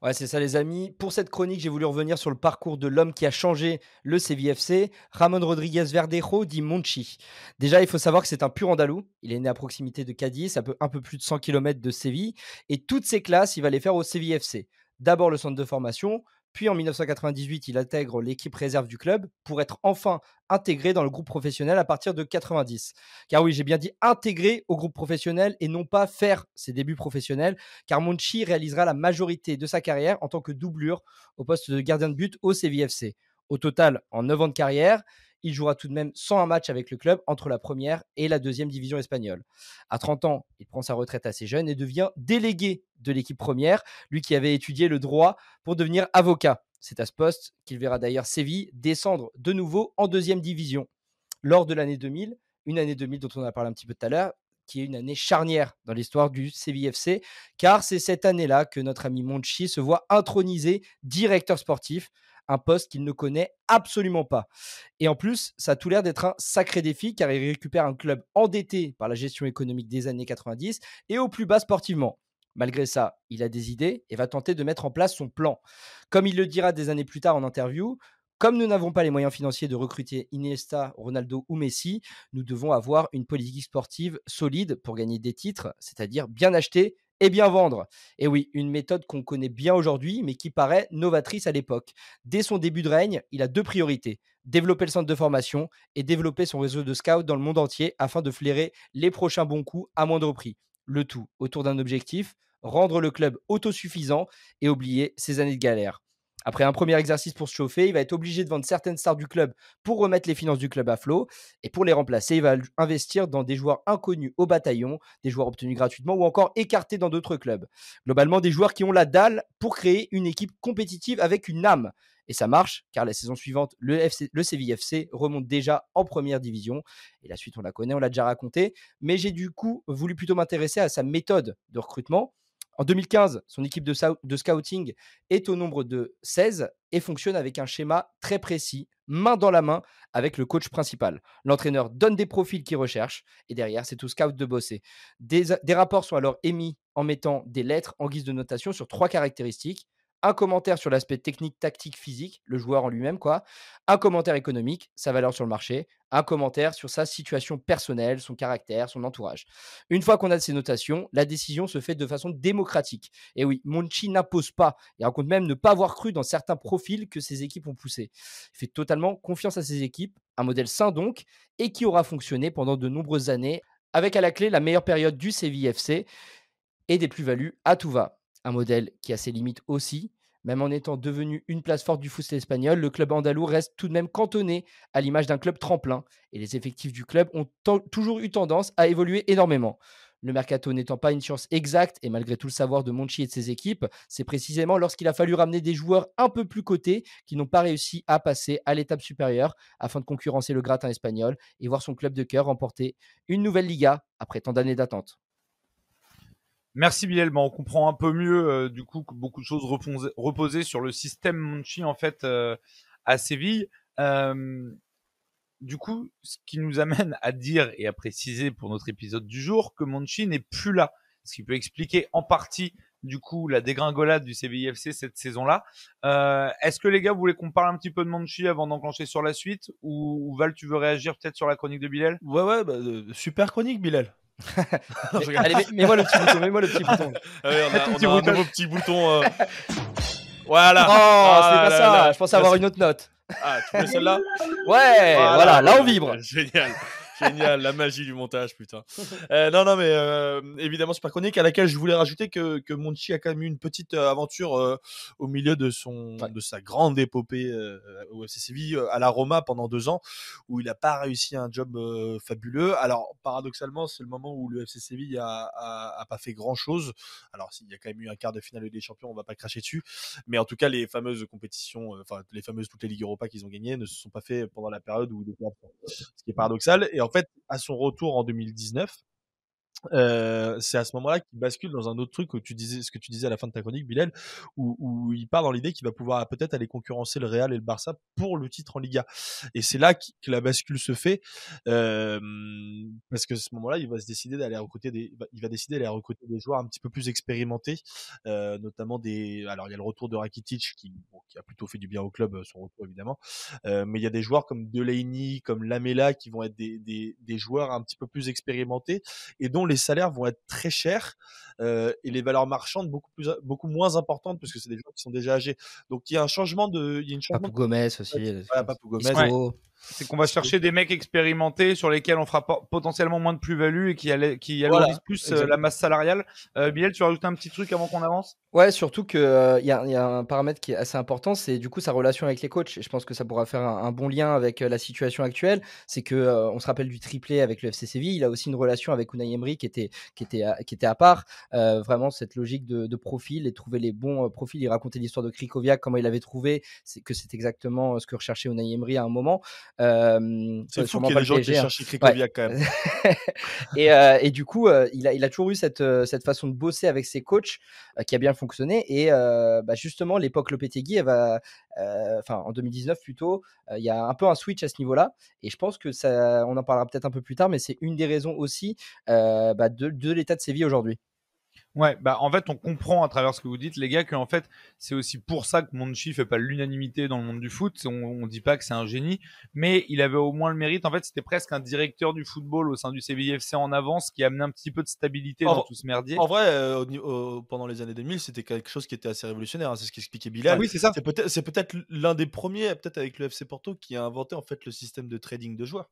Ouais, c'est ça les amis. Pour cette chronique, j'ai voulu revenir sur le parcours de l'homme qui a changé le CVFC, Ramon Rodriguez Verdejo, dit Monchi. Déjà, il faut savoir que c'est un pur andalou. Il est né à proximité de Cadiz, à peu, un peu plus de 100 km de Séville. Et toutes ses classes, il va les faire au CVFC d'abord le centre de formation, puis en 1998, il intègre l'équipe réserve du club pour être enfin intégré dans le groupe professionnel à partir de 90. Car oui, j'ai bien dit intégré au groupe professionnel et non pas faire ses débuts professionnels, car Monchi réalisera la majorité de sa carrière en tant que doublure au poste de gardien de but au CVFC. Au total, en 9 ans de carrière, il jouera tout de même 101 matchs avec le club entre la première et la deuxième division espagnole. À 30 ans, il prend sa retraite assez jeune et devient délégué de l'équipe première, lui qui avait étudié le droit pour devenir avocat. C'est à ce poste qu'il verra d'ailleurs Séville descendre de nouveau en deuxième division. Lors de l'année 2000, une année 2000 dont on a parlé un petit peu tout à l'heure, qui est une année charnière dans l'histoire du CVFC, car c'est cette année-là que notre ami Monchi se voit intronisé directeur sportif un poste qu'il ne connaît absolument pas. Et en plus, ça a tout l'air d'être un sacré défi car il récupère un club endetté par la gestion économique des années 90 et au plus bas sportivement. Malgré ça, il a des idées et va tenter de mettre en place son plan. Comme il le dira des années plus tard en interview, comme nous n'avons pas les moyens financiers de recruter Iniesta, Ronaldo ou Messi, nous devons avoir une politique sportive solide pour gagner des titres, c'est-à-dire bien acheter et bien vendre. Et oui, une méthode qu'on connaît bien aujourd'hui, mais qui paraît novatrice à l'époque. Dès son début de règne, il a deux priorités. Développer le centre de formation et développer son réseau de scouts dans le monde entier afin de flairer les prochains bons coups à moindre prix. Le tout autour d'un objectif, rendre le club autosuffisant et oublier ses années de galère. Après un premier exercice pour se chauffer, il va être obligé de vendre certaines stars du club pour remettre les finances du club à flot. Et pour les remplacer, il va investir dans des joueurs inconnus au bataillon, des joueurs obtenus gratuitement ou encore écartés dans d'autres clubs. Globalement, des joueurs qui ont la dalle pour créer une équipe compétitive avec une âme. Et ça marche, car la saison suivante, le, FC, CVFC remonte déjà en première division. Et la suite, on la connaît, on l'a déjà raconté. Mais j'ai du coup voulu plutôt m'intéresser à sa méthode de recrutement. En 2015, son équipe de, scouting est au nombre de 16 et fonctionne avec un schéma très précis, main dans la main avec le coach principal. L'entraîneur donne des profils qu'il recherche et derrière, c'est au scout de bosser. Des, des rapports sont alors émis en mettant des lettres en guise de notation sur trois caractéristiques un commentaire sur l'aspect technique, tactique, physique, le joueur en lui-même, quoi. Un commentaire économique, sa valeur sur le marché. Un commentaire sur sa situation personnelle, son caractère, son entourage. Une fois qu'on a ces notations, la décision se fait de façon démocratique. Et oui, Monchi n'impose pas. Il raconte même ne pas avoir cru dans certains profils que ses équipes ont poussés. Il fait totalement confiance à ses équipes, un modèle sain donc, et qui aura fonctionné pendant de nombreuses années, avec à la clé la meilleure période du CVFC et des plus-values à tout va un modèle qui a ses limites aussi. Même en étant devenu une place forte du foot espagnol, le club andalou reste tout de même cantonné à l'image d'un club tremplin et les effectifs du club ont toujours eu tendance à évoluer énormément. Le mercato n'étant pas une science exacte et malgré tout le savoir de Monchi et de ses équipes, c'est précisément lorsqu'il a fallu ramener des joueurs un peu plus cotés qui n'ont pas réussi à passer à l'étape supérieure afin de concurrencer le gratin espagnol et voir son club de cœur remporter une nouvelle Liga après tant d'années d'attente. Merci Bilal, on comprend un peu mieux euh, du coup que beaucoup de choses reposées sur le système Monchi en fait euh, à Séville. Euh, du coup, ce qui nous amène à dire et à préciser pour notre épisode du jour que Monchi n'est plus là, ce qui peut expliquer en partie du coup la dégringolade du CVIFC cette saison-là. Est-ce que les gars, vous voulez qu'on parle un petit peu de Monchi avant d'enclencher sur la suite? Ou, Val, tu veux réagir peut-être sur la chronique de Bilal? Ouais, ouais, bah, super chronique Bilal. Allez, mets-moi le petit bouton, mets-moi le petit bouton. Ah on a, on a un nouveau petit bouton. Euh. Voilà. Oh, ah c'est pas ça. Je pense avoir une autre note. Ah, tu veux celle-là Ouais, voilà, là on vibre. Génial. Génial, la magie du montage, putain. Euh, non, non, mais euh, évidemment, super chronique à laquelle je voulais rajouter que, que Monchi a quand même eu une petite euh, aventure euh, au milieu de, son, Ouais. de sa grande épopée au FC Séville à la Roma pendant deux ans, où il n'a pas réussi un job fabuleux. Alors, paradoxalement, c'est le moment où le FC Séville a, a, a pas fait grand chose. Alors, s'il y a quand même eu un quart de finale des champions, on va pas cracher dessus. Mais en tout cas, les fameuses compétitions, enfin, les fameuses toutes les Ligues Europa qu'ils ont gagnées ne se sont pas fait pendant la période où il était absent. Ce qui est paradoxal. Et en fait, à son retour en 2019, c'est à ce moment-là qu'il bascule dans un autre truc où tu disais ce que tu disais à la fin de ta chronique, Bilal, où, où il part dans l'idée qu'il va pouvoir peut-être aller concurrencer le Real et le Barça pour le titre en Liga. Et c'est là qu- que la bascule se fait, euh, parce que à ce moment-là, il va se décider d'aller recruter des, il va- décider d'aller recruter des joueurs un petit peu plus expérimentés, euh, notamment des. Alors il y a le retour de Rakitic qui, bon, qui a plutôt fait du bien au club, son retour évidemment, mais il y a des joueurs comme Delaney, comme Lamela qui vont être des, des, des joueurs un petit peu plus expérimentés et dont les salaires vont être très chers euh, et les valeurs marchandes beaucoup plus beaucoup moins importantes parce que c'est des joueurs qui sont déjà âgés. Donc il y a un changement de il y a une changement Papou Gomez aussi. de... voilà, Papou Gomez. C'est qu'on va chercher des mecs expérimentés sur lesquels on fera po- potentiellement moins de plus-value et qui, allait- qui Voilà, alourdissent plus euh, exactement. la masse salariale. Euh, Bilal, tu rajoutes un petit truc avant qu'on avance? Ouais, surtout qu'il y, a- y a un paramètre qui est assez important, c'est du coup sa relation avec les coachs. Et je pense que ça pourra faire un, un bon lien avec euh, la situation actuelle. C'est que euh, on se rappelle du triplé avec le FC Séville. Il a aussi une relation avec Unai Emery qui était qui était à, qui était à part. Euh, vraiment cette logique de, de profil et trouver les bons euh, profils. Il racontait l'histoire de Krikoviak, comment il avait trouvé, c'est que c'est exactement euh, ce que recherchait Unai Emery à un moment. Euh, C'est fou qu'il y pas ait des le gens qui hein. cherchent Krikoviak quand même. et, euh, et du coup, euh, il, a, il a toujours eu cette, euh, cette façon de bosser avec ses coachs qui a bien fonctionné. Et bah, justement, l'époque Lopetegui, elle va, enfin en 2019 plutôt, il y a un peu un switch à ce niveau-là. Et je pense que ça, on en parlera peut-être un peu plus tard, mais c'est une des raisons aussi bah, de, de l'état de Séville aujourd'hui. Ouais, bah en fait, on comprend à travers ce que vous dites, les gars, qu'en fait, c'est aussi pour ça que Monchi fait pas l'unanimité dans le monde du foot. On, on dit pas que c'est un génie, mais il avait au moins le mérite. En fait, c'était presque un directeur du football au sein du Séville FC en avance qui amenait un petit peu de stabilité En dans tout ce merdier. En vrai, euh, au niveau- au- pendant les années 2000, c'était quelque chose qui était assez révolutionnaire. hein, C'est ce qu'expliquait Bilal. oui, c'est ça. C'est peut-être, c'est peut-être l'un des premiers, peut-être avec le FC Porto, qui a inventé en fait le système de trading de joueurs.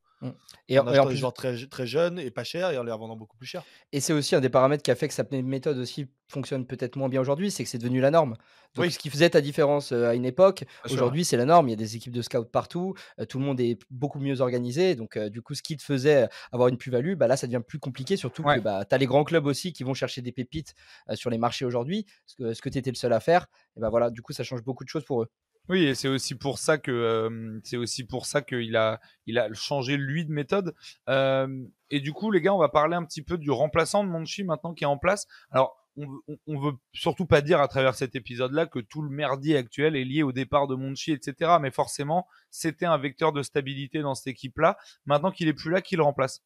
Et, en en- et achetant en des plus, joueurs très, très jeunes et pas chers et en les revendant beaucoup plus cher. Et c'est aussi un des paramètres qui a fait que sa méthode aussi fonctionne peut-être moins bien aujourd'hui, c'est que c'est devenu la norme. Donc Oui. ce qui faisait ta différence euh, à une époque, aujourd'hui c'est la norme. Il y a des équipes de scouts partout, euh, tout le monde est beaucoup mieux organisé. Donc euh, du coup, ce qui te faisait avoir une plus-value, bah, là ça devient plus compliqué, surtout Ouais. que bah, tu as les grands clubs aussi qui vont chercher des pépites sur les marchés aujourd'hui, ce que, ce que tu étais le seul à faire. Et bah voilà, du coup ça change beaucoup de choses pour eux. Oui, et c'est aussi pour ça que euh, c'est aussi pour ça qu'il a il a changé lui de méthode. Euh, et du coup, les gars, on va parler un petit peu du remplaçant de Monchi maintenant qui est en place. Alors, on, on, on veut surtout pas dire à travers cet épisode-là que tout le merdier actuel est lié au départ de Monchi, etc. Mais forcément, c'était un vecteur de stabilité dans cette équipe-là. Maintenant qu'il est plus là, qui le remplace?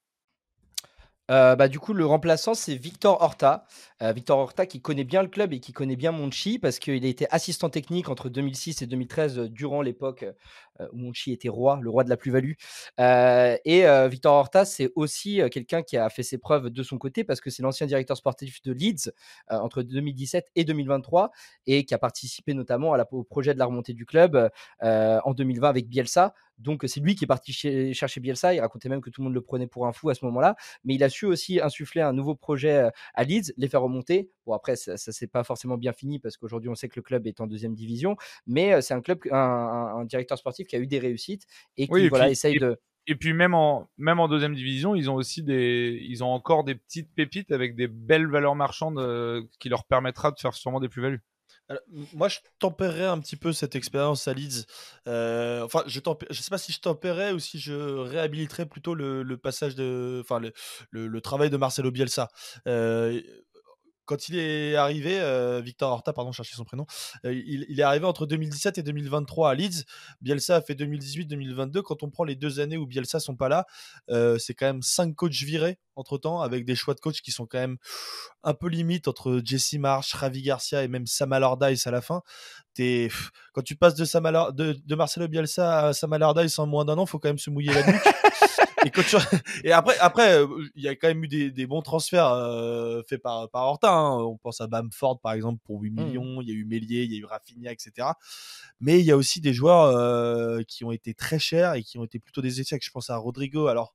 Euh, bah, du coup, le remplaçant, c'est Victor Horta. Euh, Victor Horta qui connaît bien le club et qui connaît bien Monchi parce qu'il a été assistant technique entre 2006 et 2013 euh, durant l'époque où Monchi était roi, le roi de la plus-value. Et Victor Horta, c'est aussi quelqu'un qui a fait ses preuves de son côté parce que c'est l'ancien directeur sportif de Leeds entre 2017 et 2023 et qui a participé notamment au projet de la remontée du club en 2020 avec Bielsa. Donc c'est lui qui est parti chez- chercher Bielsa. Il racontait même que tout le monde le prenait pour un fou à ce moment-là mais il a su aussi insuffler un nouveau projet euh, à Leeds, les faire remonter. Bon, après, ça, ça s'est pas forcément bien fini parce qu'aujourd'hui, on sait que le club est en deuxième division, mais euh, c'est un club, un, un- un directeur sportif qui a eu des réussites et qui Oui, et voilà, puis- essaye et- de. Et puis même en même en deuxième division, ils ont aussi des ils ont encore des petites pépites avec des belles valeurs marchandes euh, qui leur permettra de faire sûrement des plus-values. Moi, je tempérerais un petit peu cette expérience à Leeds. Euh, enfin, je je sais pas si je tempérerais ou si je réhabiliterais plutôt le, passage de, enfin, le travail de Marcelo Bielsa. Euh, quand il est arrivé, euh, Victor Horta, pardon, chercher son prénom, euh, il, est arrivé entre 2017 et 2023 à Leeds. Bielsa a fait 2018-2022. Quand on prend les deux années où Bielsa sont pas là, euh, c'est quand même cinq coachs virés entre temps, avec des choix de coach qui sont quand même un peu limite entre Jesse Marsh, Ravi Garcia et même Sam Allardyce à la fin. Quand tu passes de, Sam de Marcelo Bielsa à Sam Allardyce en moins d'un an, faut quand même se mouiller la nuque. et, après, après, euh, il y a quand même eu des, des bons transferts euh, faits par, par Horta. hein. On pense à Bamford, par exemple, pour 8 Mhm. millions. Il y a eu Mélier, il y a eu Rafinha, etc. Mais il y a aussi des joueurs euh, qui ont été très chers et qui ont été plutôt des échecs. Je pense à Rodrigo. Alors,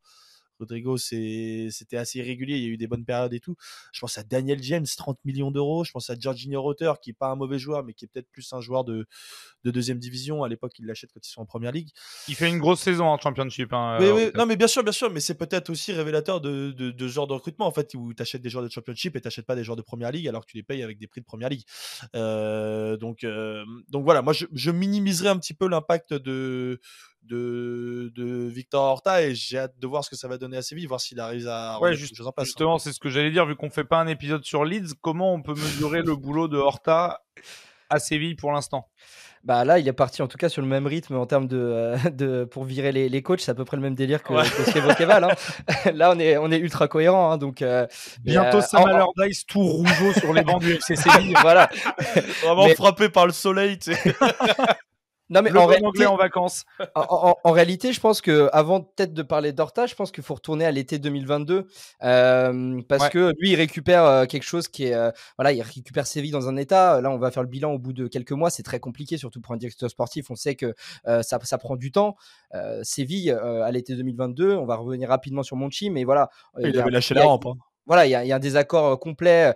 Rodrigo, c'était assez irrégulier. Il y a eu des bonnes périodes et tout. Je pense à Daniel James, 30 millions d'euros. Je pense à Jorginho Rotter, qui est pas un mauvais joueur, mais qui est peut-être plus un joueur de, de deuxième division. À l'époque, il l'achète quand ils sont en première ligue. Il fait une grosse saison en championship. Hein, oui, non, mais bien sûr, bien sûr. Mais c'est peut-être aussi révélateur de, de, genre de recrutement, en fait, où tu achètes des joueurs de championship et tu n'achètes pas des joueurs de première ligue alors que tu les payes avec des prix de première ligue. Euh, donc, euh, donc voilà, moi, je, je minimiserai un petit peu l'impact de de, de Victor Horta et j'ai hâte de voir ce que ça va donner à Séville, voir s'il arrive à ouais, juste, en. Hein. Justement, c'est ce que j'allais dire, vu qu'on fait pas un épisode sur Leeds, comment on peut mesurer le boulot de Horta à Séville pour l'instant? Bah là, il est parti en tout cas sur le même rythme en termes de, euh, de pour virer les, les coachs. C'est à peu près le même délire que, ce qu'évoquait Val. Hein. là, on est, on est ultra cohérent. Hein, donc euh, bientôt, Sam Allardyce tout rougeau sur les bancs du FC Séville. voilà, vraiment frappé par le soleil. Non mais en réalité, en vacances. En, réalité, je pense que avant peut-être de parler d'Horta, je pense qu'il faut retourner à l'été 2022 euh, parce que lui, il récupère euh, quelque chose qui est euh, voilà, il récupère Séville dans un état. Là, on va faire le bilan au bout de quelques mois. C'est très compliqué, surtout pour un directeur sportif. On sait que ça, ça prend du temps. Séville à l'été 2022, on va revenir rapidement sur Monchi, mais voilà. Il, avait lâché la rampe. Hein voilà, il y, a un désaccord complet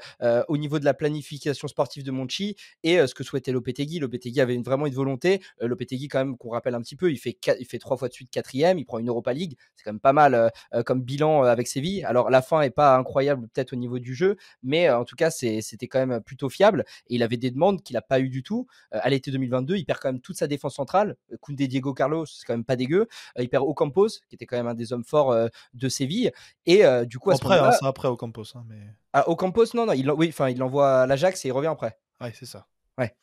au niveau de la planification sportive de Monchi et ce que souhaitait Lopetegui. Lopetegui avait vraiment une volonté. Lopetegui, quand même, qu'on rappelle un petit peu, il fait, il fait trois fois de suite quatrième, il prend une Europa League. C'est quand même pas mal comme bilan avec Séville. Alors, la fin est pas incroyable peut-être au niveau du jeu, mais en tout cas, c'était quand même plutôt fiable. Et il avait des demandes qu'il n'a pas eu du tout. à l'été 2022, il perd quand même toute sa défense centrale. Koundé Diego Carlos, c'est quand même pas dégueu. il perd Ocampos, qui était quand même un des hommes forts de Séville. Et du coup, à après, hein, après Ocampos. Hein, mais... Ah, Ocampos, non, non, il, oui, enfin, il l'envoie à l'Ajax et il revient après. Ouais, c'est ça. Ouais.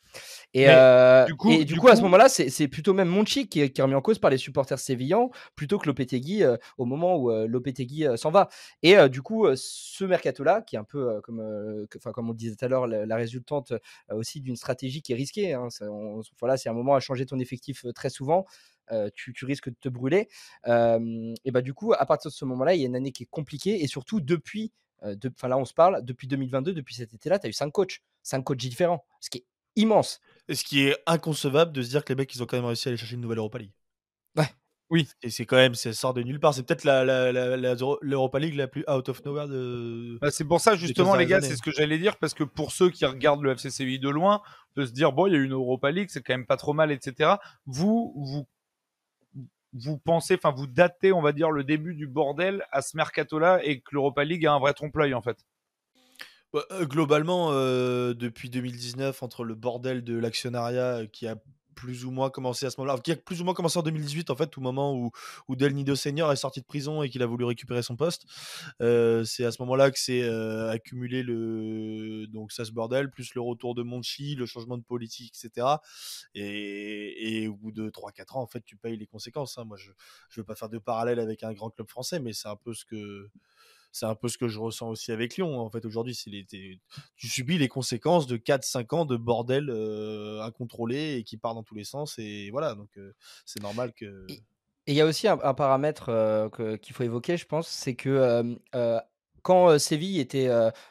Et, euh, du coup, et du, coup, à ce moment-là, c'est plutôt même Monchi qui, est, remis en cause par les supporters sévillans plutôt que Lopetegui euh, au moment où euh, Lopetegui s'en va. Et du coup, ce mercato-là, qui est un peu comme, comme on le disait tout à l'heure, la, résultante aussi d'une stratégie qui est risquée. Hein, voilà, c'est un moment à changer ton effectif très souvent. tu, tu, risques de te brûler. et bah, du coup, à partir de ce moment-là, il y a une année qui est compliquée et surtout depuis Enfin, là, on se parle, depuis 2022, depuis cet été-là, tu as eu cinq coachs, cinq coachs différents, ce qui est immense. Et ce qui est inconcevable de se dire que les mecs, ils ont quand même réussi à aller chercher une nouvelle Europa League. Ouais. Oui. Et c'est quand même, ça sort de nulle part. C'est peut-être l'Europa la, League la plus out of nowhere de. Bah, c'est pour ça, justement, les gars, c'est ce que j'allais dire, parce que pour ceux qui regardent le FC Séville de loin, de se dire, bon, il y a une Europa League, c'est quand même pas trop mal, etc. Vous, vous vous pensez, enfin vous datez, on va dire, le début du bordel à ce mercato-là et que l'Europa League a un vrai trompe-l'œil en fait? Bah, euh, Globalement, euh, depuis 2019, entre le bordel de l'actionnariat qui a plus ou moins commencé à ce moment-là, qui a plus ou moins commencé en 2018 en fait, au moment où, où Del Nido Senior est sorti de prison et qu'il a voulu récupérer son poste. Euh, c'est à ce moment-là que c'est euh, accumulé le donc ça ce bordel, plus le retour de Monchi, le changement de politique, etc. Et, et au bout de 3-4 ans, en fait, tu payes les conséquences. Hein. Moi, je ne veux pas faire de parallèle avec un grand club français, mais c'est un peu ce que c'est un peu ce que je ressens aussi avec Lyon. En fait, aujourd'hui, tu subis les conséquences de 4-5 ans de bordel euh, incontrôlé et qui part dans tous les sens. Et voilà, donc euh, c'est normal que. Et il y a aussi un, paramètre euh, qu'il faut évoquer, je pense, c'est que quand Séville était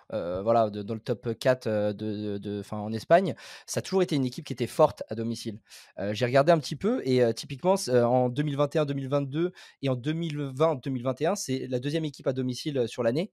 voilà, dans le top 4 de, de, en Espagne, ça a toujours été une équipe qui était forte à domicile. J'ai regardé un petit peu et typiquement en 2021-2022 et en 2020-2021, c'est la deuxième équipe à domicile sur l'année.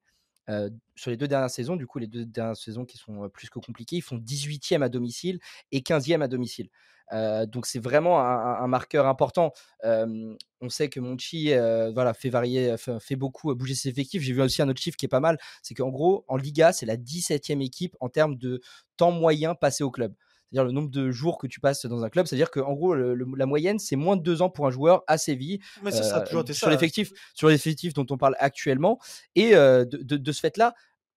sur les deux dernières saisons, du coup, les deux dernières saisons qui sont plus que compliquées, ils font 18e à domicile et 15e à domicile donc c'est vraiment un, marqueur important. on sait que Monchi voilà, fait varier, fait, beaucoup bouger ses effectifs. J'ai vu aussi un autre chiffre qui est pas mal, c'est qu'en gros, en Liga, c'est la 17e équipe en termes de temps moyen passé au club c'est-à-dire le nombre de jours que tu passes dans un club. C'est-à-dire qu'en gros, la moyenne, c'est moins de deux ans pour un joueur à Séville Mais ça, sur l'effectif, sur l'effectif dont on parle actuellement. Et de, de, ce fait-là,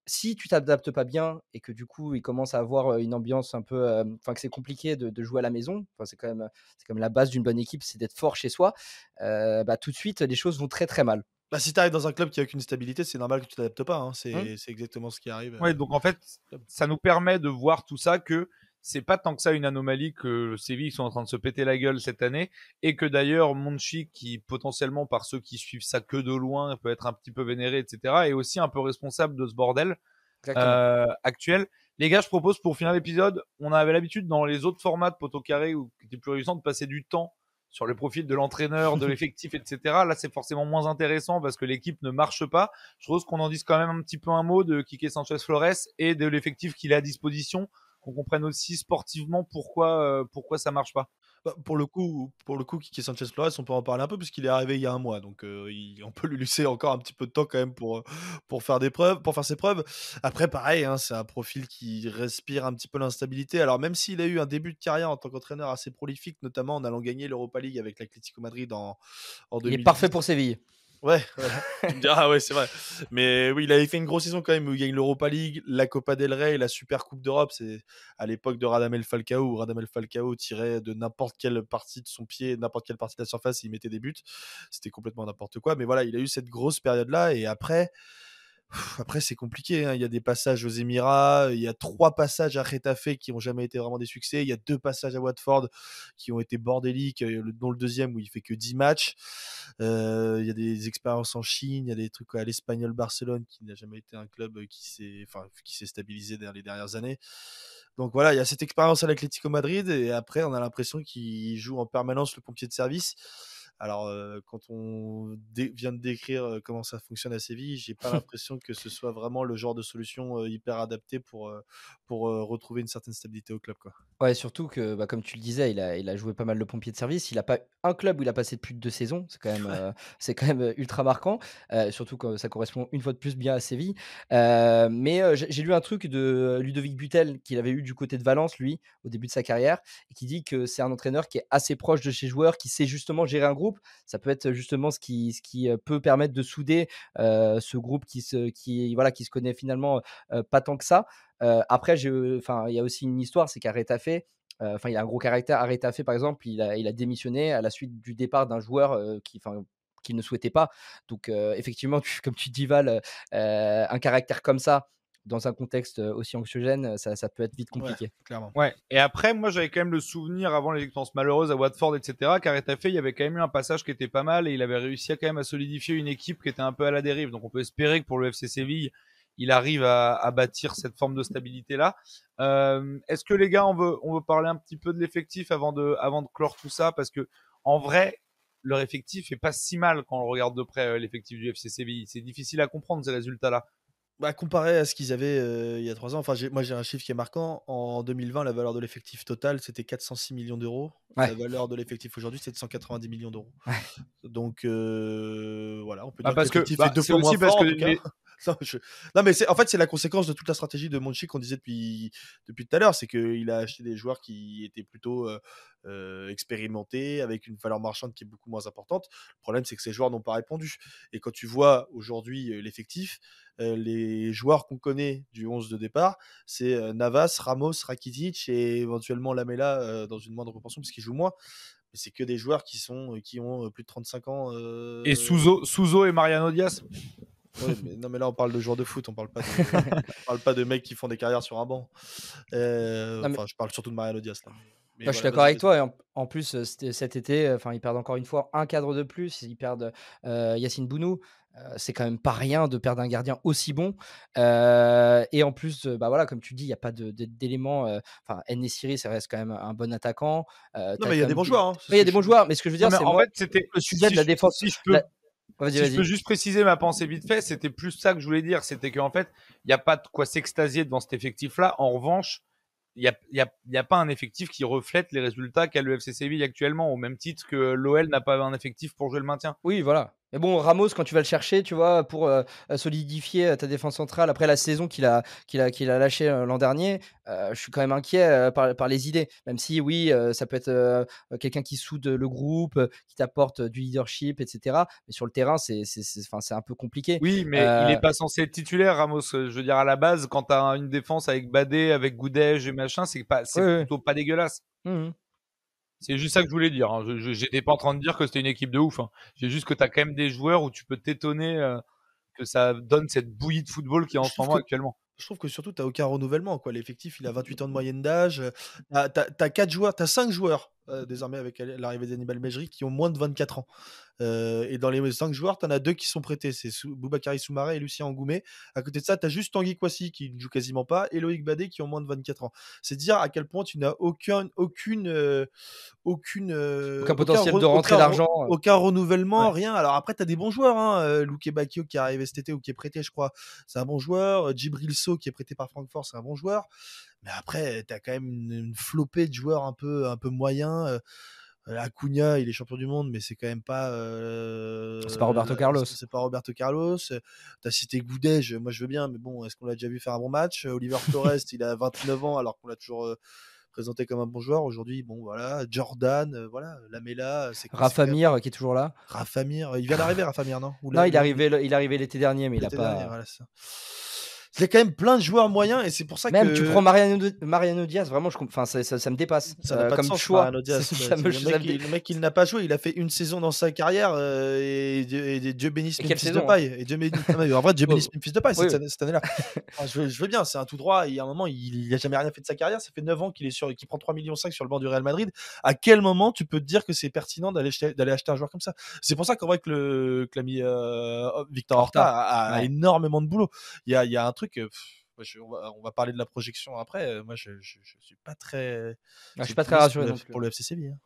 si tu t'adaptes pas bien et que du coup il commence à avoir une ambiance un peu, enfin que c'est compliqué de, jouer à la maison, c'est quand même c'est comme la base d'une bonne équipe, c'est d'être fort chez soi. bah tout de suite les choses vont très très mal. Bah, si tu arrives dans un club qui a aucune stabilité, c'est normal que tu t'adaptes pas. Hein. Mmh. C'est exactement ce qui arrive. Ouais, donc en fait, ça nous permet de voir tout ça que c'est pas tant que ça une anomalie que Séville sont en train de se péter la gueule cette année et que d'ailleurs Monchi qui potentiellement par ceux qui suivent ça que de loin peut être un petit peu vénéré etc est aussi un peu responsable de ce bordel euh, actuel. Les gars, je propose pour finir l'épisode, on avait l'habitude dans les autres formats de poteau carré ou qui étaient plus réusssants de passer du temps sur les profils de l'entraîneur, de l'effectif, etc. Là, c'est forcément moins intéressant parce que l'équipe ne marche pas. Je trouve qu'on en dise quand même un petit peu un mot de Kike Sanchez Flores et de l'effectif qu'il a à disposition, qu'on comprenne aussi sportivement pourquoi, euh, pourquoi ça marche pas. Bah, pour le coup, pour le coup, Kike Sanchez Flores, on peut en parler un peu puisqu'il est arrivé il y a un mois, donc euh, on peut lui laisser encore un petit peu de temps quand même pour pour faire des preuves, pour faire ses preuves. Après, pareil, hein, c'est un profil qui respire un petit peu l'instabilité. Alors même s'il a eu un début de carrière en tant qu'entraîneur assez prolifique, notamment en allant gagner l'Europa League avec l'Atlético Madrid en, en Il est parfait pour Séville. Ouais, ah ouais, c'est vrai. Mais oui, il avait fait une grosse saison quand même où il gagne l'Europa League, la Copa del Rey, la Super Coupe d'Europe. C'est à l'époque de Radamel Falcao où Radamel Falcao tirait de n'importe quelle partie de son pied, n'importe quelle partie de la surface, il mettait des buts. C'était complètement n'importe quoi. Mais voilà, il a eu cette grosse période-là et après. Après, c'est compliqué. Hein. Il y a des passages aux Émirats. Il y a trois passages à Retafe qui n'ont jamais été vraiment des succès. Il y a deux passages à Watford qui ont été bordéliques, euh, dont le deuxième où il fait que 10 matchs. Euh, il y a des expériences en Chine. Il y a des trucs à l'Espagnol Barcelone qui n'a jamais été un club qui s'est, enfin, qui s'est stabilisé dans les dernières années. Donc voilà, il y a cette expérience à l'Atlético Madrid et après, on a l'impression qu'il joue en permanence le pompier de service. Alors, quand on vient de décrire comment ça fonctionne à Séville, j'ai pas l'impression que ce soit vraiment le genre de solution hyper adaptée pour, pour retrouver une certaine stabilité au club. Quoi. Ouais, surtout que, bah, comme tu le disais, il a, il a joué pas mal le pompier de service. Il n'a pas un club où il a passé plus de deux saisons. C'est quand même, c'est quand même ultra marquant. surtout que ça correspond une fois de plus bien à Séville. mais j'ai lu un truc de Ludovic Butel qu'il avait eu du côté de Valence, lui, au début de sa carrière, et qui dit que c'est un entraîneur qui est assez proche de ses joueurs, qui sait justement gérer un groupe ça peut être justement ce qui, ce qui peut permettre de souder ce groupe qui se, qui, voilà, qui se connaît finalement pas tant que ça. après, il y a aussi une histoire, c'est qu'Arrêtafé, enfin, il a un gros caractère. Arrêtafé, par exemple, il a, il a démissionné à la suite du départ d'un joueur qui, enfin, qu'il ne souhaitait pas. Donc, effectivement, comme tu dis, Val, un caractère comme ça, dans un contexte aussi anxiogène, ça, ça peut être vite compliqué. clairement. Ouais. Et après, moi, j'avais quand même le souvenir avant les expériences malheureuses à Watford, etc. fait, il y avait quand même eu un passage qui était pas mal et il avait réussi à quand même à solidifier une équipe qui était un peu à la dérive. Donc, on peut espérer que pour le FC Séville, il arrive à, à bâtir cette forme de stabilité là. Euh, Est-ce que les gars, on veut, on veut parler un petit peu de l'effectif avant de, avant de clore tout ça? Parce que en vrai, leur effectif est pas si mal quand on regarde de près l'effectif du FC Séville. C'est difficile à comprendre ces résultats-là. Bah, comparé à ce qu'ils avaient il y a trois ans, enfin, moi j'ai un chiffre qui est marquant. En 2020, la valeur de l'effectif total, c'était 406 millions d'euros. La valeur de l'effectif aujourd'hui, c'est de 190 millions d'euros. Donc voilà, on peut ah, dire parce que, l'effectif bah, est deux fois moins fort. Non, mais en fait, c'est la conséquence de toute la stratégie de Monchi qu'on disait depuis, depuis tout à l'heure. C'est qu'il a acheté des joueurs qui étaient plutôt expérimentés, avec une valeur marchande qui est beaucoup moins importante. Le problème, c'est que ces joueurs n'ont pas répondu. Et quand tu vois aujourd'hui l'effectif, les joueurs qu'on connaît du 11 de départ, c'est Navas, Ramos, Rakitic et éventuellement Lamela dans une moindre proportion parce qu'il joue moins. Mais c'est que des joueurs qui, sont, qui ont plus de 35 ans. Et Souzo, Souzo et Mariano Diaz? non, mais là, on parle de joueurs de foot, on parle pas de, parle pas de mecs qui font des carrières sur un banc. Euh, enfin, je parle surtout de Mariano Diaz. Là. je suis d'accord avec toi. Et en, plus, euh, cet été, euh, enfin, ils perdent encore une fois un cadre de plus. Ils perdent Yacine Bounou. c'est quand même pas rien de perdre un gardien aussi bon. et en plus, bah voilà, comme tu dis, il n'y a pas d'éléments. Enfin, Siri, ça reste quand même un bon attaquant. non, mais il y a des bons joueurs. Hein, il y a des bons joueurs. Mais ce que je veux dire, c'est en fait, c'était le sujet de la défense. Si je peux, si je peux juste préciser ma pensée vite fait, c'était plus ça que je voulais dire. C'était qu'en fait, il n'y a pas de quoi s'extasier devant cet effectif-là. En revanche, il n'y a, y a, y a, pas un effectif qui reflète les résultats qu'a le FC Séville actuellement, au même titre que l'OL n'a pas un effectif pour jouer le maintien. Oui, voilà. Mais bon, Ramos, quand tu vas le chercher, tu vois, pour euh, solidifier euh, ta défense centrale après la saison qu'il a, qu'il a, qu'il a lâché euh, l'an dernier, je suis quand même inquiet par, par, les idées. Même si, oui, ça peut être quelqu'un qui soude le groupe, qui t'apporte du leadership, etc. Mais sur le terrain, c'est, c'est, c'est un peu compliqué. Oui, mais il n'est pas censé être titulaire, Ramos. Je veux dire, à la base, quand tu as une défense avec Badé, avec Goudège et machin, c'est, pas, c'est plutôt pas dégueulasse. Mmh c'est juste ça que je voulais dire. Hein. Je n'étais pas en train de dire que c'était une équipe de ouf. Hein. J'ai juste que tu as quand même des joueurs où tu peux t'étonner euh, que ça donne cette bouillie de football qui est en ce moment actuellement. Je trouve que surtout, tu n'as aucun renouvellement. L'effectif, il a 28 ans de moyenne d'âge. Tu as, 4 joueurs, tu as 5 joueurs désormais avec l'arrivée d'Anibal Mejri, qui ont moins de 24 ans. et dans les 5 joueurs, tu en as deux qui sont prêtés c'est Boubakari Soumaré et Lucien Angoumé. À côté de ça, tu as juste Tanguy Kwasi qui ne joue quasiment pas et Loïc Badé qui ont moins de 24 ans. C'est dire à quel point tu n'as aucun, aucune, aucune, aucun potentiel de rentrée d'argent. Aucun renouvellement, rien. Alors après, tu as des bons joueurs. Hein. Luke Bakio qui est arrivé cet été ou qui est prêté, je crois, c'est un bon joueur. Djibril So qui est prêté par Francfort, c'est un bon joueur. Mais après, tu as quand même une, flopée de joueurs un peu, un peu moyens. Acuna, il est champion du monde, mais c'est quand même pas. c'est pas Roberto Carlos. C'est pas Roberto Carlos. T'as cité Goudet, moi je veux bien, mais bon, est-ce qu'on l'a déjà vu faire un bon match? Oliver Torres, il a 29 ans alors qu'on l'a toujours présenté comme un bon joueur. Aujourd'hui, bon voilà, Jordan, voilà, Lamela, c'est Rafa Mir qui est toujours là. Rafa Mir, il vient d'arriver, Rafa Mir, non Non, il est arrivé, il est arrivé l'été dernier, mais il a pas. Il y a quand même plein de joueurs moyens et c'est pour ça que. Même tu prends Mariano, Mariano Diaz, vraiment, je... enfin, ça, ça, me dépasse. Ça euh, comme choix. le, mec, il n'a pas joué, il a fait une saison dans sa carrière euh, et, Dieu bénisse Memphis de paille. Et Dieu bénisse... en vrai, Dieu bénisse Memphis de paille cette, année-là. je, veux bien, c'est un tout droit. Il y a un moment, il n'a jamais rien fait de sa carrière. Ça fait 9 ans qu'il est sur, qu'il prend 3 millions 5 sur le banc du Real Madrid. À quel moment tu peux te dire que c'est pertinent d'aller d'aller acheter un joueur comme ça? C'est pour ça qu'en vrai que le l'ami euh, Victor Horta a, énormément de boulot. Il y a, il y a un truc on, va, parler de la projection après. Euh, moi, je, ne suis pas très. Ah, je suis pas très rassuré pour le, FC Séville. Hein.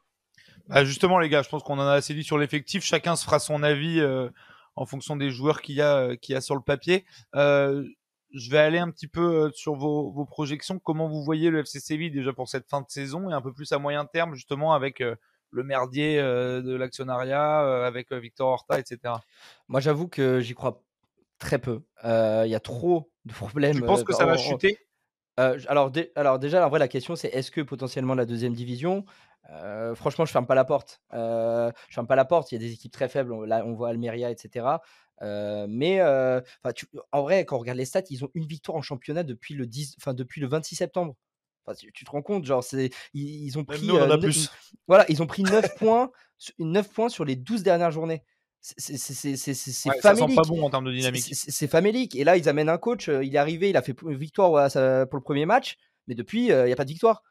Bah, justement, les gars, je pense qu'on en a assez dit sur l'effectif. Chacun se fera son avis euh, en fonction des joueurs qu'il y a, euh, qu'il y a sur le papier. je vais aller un petit peu sur vos, projections. Comment vous voyez le FC Séville déjà pour cette fin de saison et un peu plus à moyen terme, justement, avec le merdier de l'actionnariat, avec Victor Horta, etc. Moi, j'avoue que j'y crois très peu. Il y a trop de problèmes. Tu penses que ça va chuter? alors, alors déjà, en vrai, la question c'est est-ce que potentiellement la deuxième division, franchement, je ferme pas la porte. je ferme pas la porte. Il y a des équipes très faibles. Là, on voit Almeria, etc. mais en vrai, quand on regarde les stats, ils ont une victoire en championnat depuis le 10, enfin depuis le 26 septembre. tu, te rends compte, genre c'est ils, ont pris voilà, ils ont pris 9 points 9 points sur les 12 dernières journées c'est ouais, famélique. pas bon en termes de dynamique. C'est famélique. Et là, ils amènent un coach. Il est arrivé, il a fait victoire pour le premier match, mais depuis, il n'y a pas de victoire.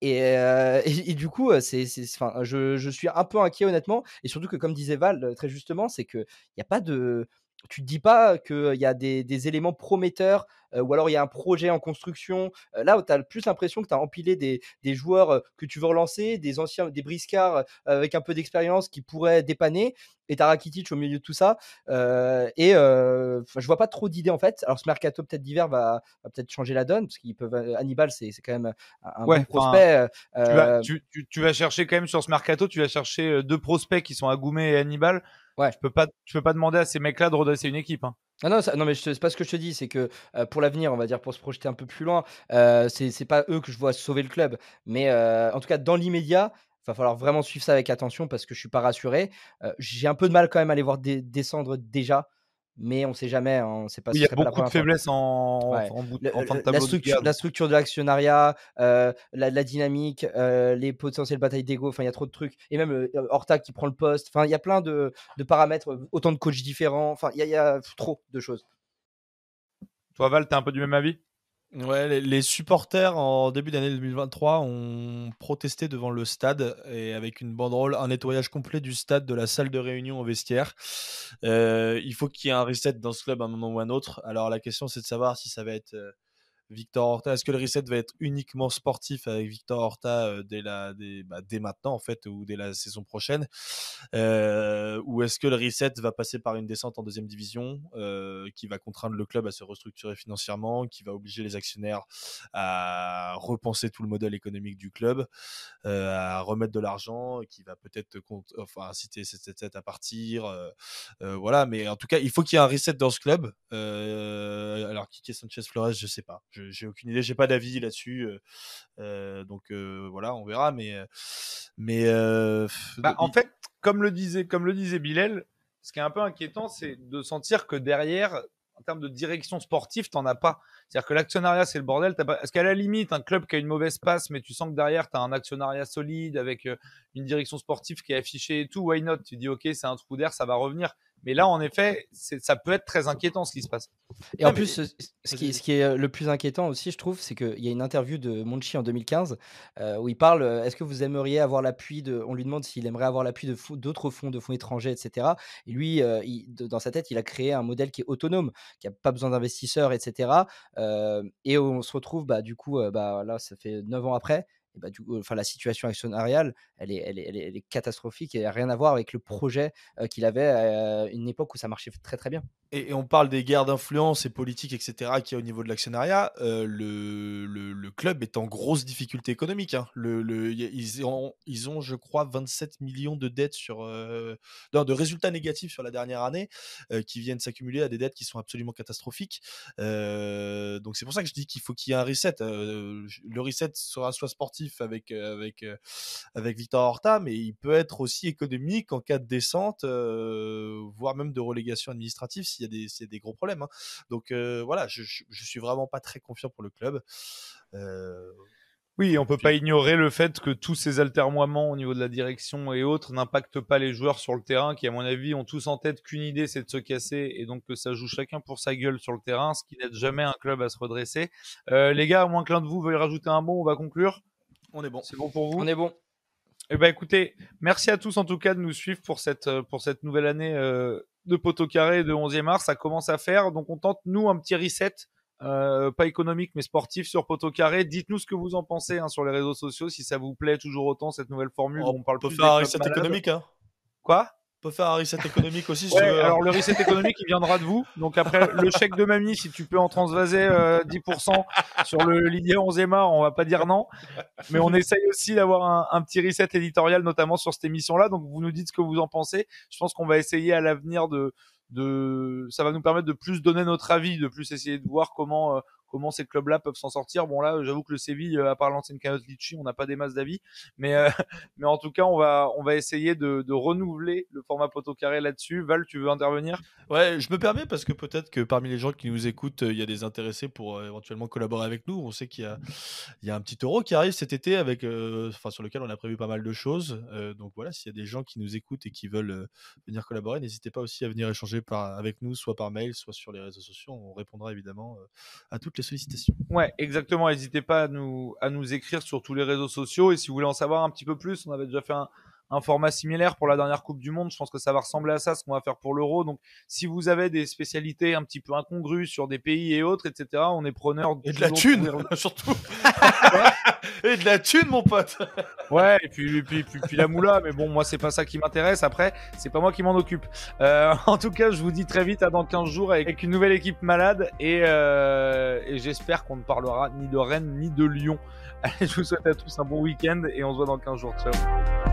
Et, et, du coup, c'est, je, je, suis un peu inquiet honnêtement. Et surtout que, comme disait Val très justement, c'est qu'il n'y a pas de, tu te dis pas qu'il y a des, éléments prometteurs ou alors il y a un projet en construction. là, tu as plus l'impression que tu as empilé des, joueurs que tu veux relancer, des anciens, des briscards avec un peu d'expérience qui pourraient dépanner. Et tu as Rakitic au milieu de tout ça. et je vois pas trop d'idées en fait. Alors ce mercato peut-être d'hiver va, peut-être changer la donne parce qu'ils peuvent. Hannibal, c'est quand même un bon prospect. Tu vas, chercher quand même sur ce mercato, tu vas chercher deux prospects qui sont Agoumé et Hannibal. Ouais. Je peux pas, peux pas demander à ces mecs-là de redresser une équipe. Hein. Ah non, non, mais c'est pas ce que je te dis, c'est que euh, pour l'avenir, on va dire, pour se projeter un peu plus loin, euh, c'est pas eux que je vois sauver le club. Mais euh, en tout cas, dans l'immédiat, il va falloir vraiment suivre ça avec attention parce que je suis pas rassuré. Euh, j'ai un peu de mal quand même à les voir descendre déjà mais on ne sait jamais. Hein, pas, il y a beaucoup de faiblesses en, bout, de tableau. La structure, la structure de l'actionnariat, euh, la, dynamique, euh, les potentielles batailles d'ego, enfin il y a trop de trucs. Et même euh, Horta qui prend le poste, enfin il y a plein de, paramètres, autant de coachs différents, enfin il y, a trop de choses. Toi Val, tu es un peu du même avis? Ouais, les, supporters en début d'année 2023 ont protesté devant le stade et avec une banderole, un nettoyage complet du stade, de la salle de réunion au vestiaire. Euh, il faut qu'il y ait un reset dans ce club à un moment ou à un autre. Alors la question c'est de savoir si ça va être euh, Victor Horta, est-ce que le reset va être uniquement sportif avec Victor Horta euh, dès, la, bah, dès, maintenant en fait ou dès la saison prochaine euh, Ou est-ce que le reset va passer par une descente en deuxième division euh, qui va contraindre le club à se restructurer financièrement, qui va obliger les actionnaires à repenser tout le modèle économique du club, à remettre de l'argent, qui va peut-être enfin, inciter cette tête à partir Voilà, mais en tout cas, il faut qu'il y ait un reset dans ce club. alors, qui est Sanchez Flores, je sais pas j'ai aucune idée, j'ai pas d'avis là-dessus. donc voilà, on verra. Mais, mais bah, en fait, comme le disait, comme le disait Bilal, ce qui est un peu inquiétant, c'est de sentir que derrière, en termes de direction sportive, t'en as pas. C'est-à-dire que l'actionnariat, c'est le bordel. Pas... Parce qu'à la limite, un club qui a une mauvaise passe, mais tu sens que derrière, tu as un actionnariat solide avec une direction sportive qui est affichée et tout, why not? Tu dis, OK, c'est un trou d'air, ça va revenir. Mais là, en effet, ça peut être très inquiétant ce qui se passe. Et en plus, ce, qui, ce, qui, est le plus inquiétant aussi, je trouve, c'est qu'il y a une interview de Monchi en 2015 où il parle est-ce que vous aimeriez avoir l'appui de. On lui demande s'il aimerait avoir l'appui d'autres fonds, de fonds étrangers, etc. Et lui, dans sa tête, il a créé un modèle qui est autonome, qui n'a pas besoin d'investisseurs, etc. et on se retrouve, bah, du coup, bah, là, ça fait 9 ans après, bah, enfin, la situation actionnariale, elle est, elle elle catastrophique et n'a rien à voir avec le projet qu'il avait à une époque où ça marchait très très bien. Et, on parle des guerres d'influence et politiques, etc., qu'il y a au niveau de l'actionnariat. le, club est en grosse difficulté économique. Hein. Ils ont, je crois, 27 millions de dettes sur. de résultats négatifs sur la dernière année qui viennent s'accumuler à des dettes qui sont absolument catastrophiques. donc c'est pour ça que je dis qu'il faut qu'il y ait un reset. le reset sera soit sportif avec, avec, avec Victor Horta, mais il peut être aussi économique en cas de descente, voire même de relégation administrative s'il y, a des, y a des gros problèmes. Hein. Donc voilà, je, je, suis vraiment pas très confiant pour le club. Oui, on peut pas ignorer le fait que tous ces altermoiements au niveau de la direction et autres n'impactent pas les joueurs sur le terrain, qui à mon avis ont tous en tête qu'une idée, c'est de se casser, et donc que ça joue chacun pour sa gueule sur le terrain, ce qui n'aide jamais un club à se redresser. les gars, à moins que l'un de vous veuille rajouter un mot, on va conclure. On est bon. C'est bon pour vous? On est bon. Eh ben écoutez, merci à tous en tout cas de nous suivre pour cette, euh, pour cette nouvelle année euh, de poteau carré de 11e mars. Ça commence à faire, donc on tente nous un petit reset, euh, pas économique mais sportif sur poteau carré. Dites-nous ce que vous en pensez hein, sur les réseaux sociaux, si ça vous plaît toujours autant cette nouvelle formule. Oh, on parle peut faire un reset économique. Hein. Quoi? Peut faire un reset économique aussi. ouais, hein. alors le reset économique, il viendra de vous. Donc après, le chèque de mamie, si tu peux en transvaser 10% euh, sur le Ligue 11 art, on va pas dire non. Mais on essaye aussi d'avoir un, petit reset éditorial, notamment sur cette émission-là. Donc vous nous dites ce que vous en pensez. Je pense qu'on va essayer à l'avenir de, de, ça va nous permettre de plus donner notre avis, de plus essayer de voir comment euh, comment ces clubs-là peuvent s'en sortir. Bon là, j'avoue que le Séville, euh, à part l'ancienne Canos Litchi, on n'a pas des masses d'avis, mais euh, mais en tout cas, on va on va essayer de, renouveler le format poteau carré là-dessus. Val, tu veux intervenir? Ouais, je me permets parce que peut-être que parmi les gens qui nous écoutent, il y a des intéressés pour éventuellement collaborer avec nous. On sait qu'il y a y a un petit euro qui arrive cet été avec, sur lequel on a prévu pas mal de choses. donc voilà, s'il y a des gens qui nous écoutent et qui veulent venir collaborer, n'hésitez pas aussi à venir échanger avec nous, soit par mail, soit sur les réseaux sociaux. On répondra évidemment à toutes Ouais, exactement. N'hésitez pas à nous, à nous écrire sur tous les réseaux sociaux. Et si vous voulez en savoir un petit peu plus, on avait déjà fait un, un format similaire pour la dernière Coupe du Monde. Je pense que ça va ressembler à ça, ce qu'on va faire pour l'Euro. Donc, si vous avez des spécialités un petit peu incongrues sur des pays et autres, etc., on est preneur. Et de la thune, surtout. et de la thune, mon pote. ouais, et puis, puis, puis, la moula. Mais bon, moi, c'est pas ça qui m'intéresse. Après, c'est pas moi qui m'en occupe. Euh, en tout cas, je vous dis très vite à dans 15 jours avec une nouvelle équipe malade. Et, euh, et j'espère qu'on ne parlera ni de Rennes ni de Lyon. Allez, je vous souhaite à tous un bon week-end et on se voit dans 15 jours. Ciao.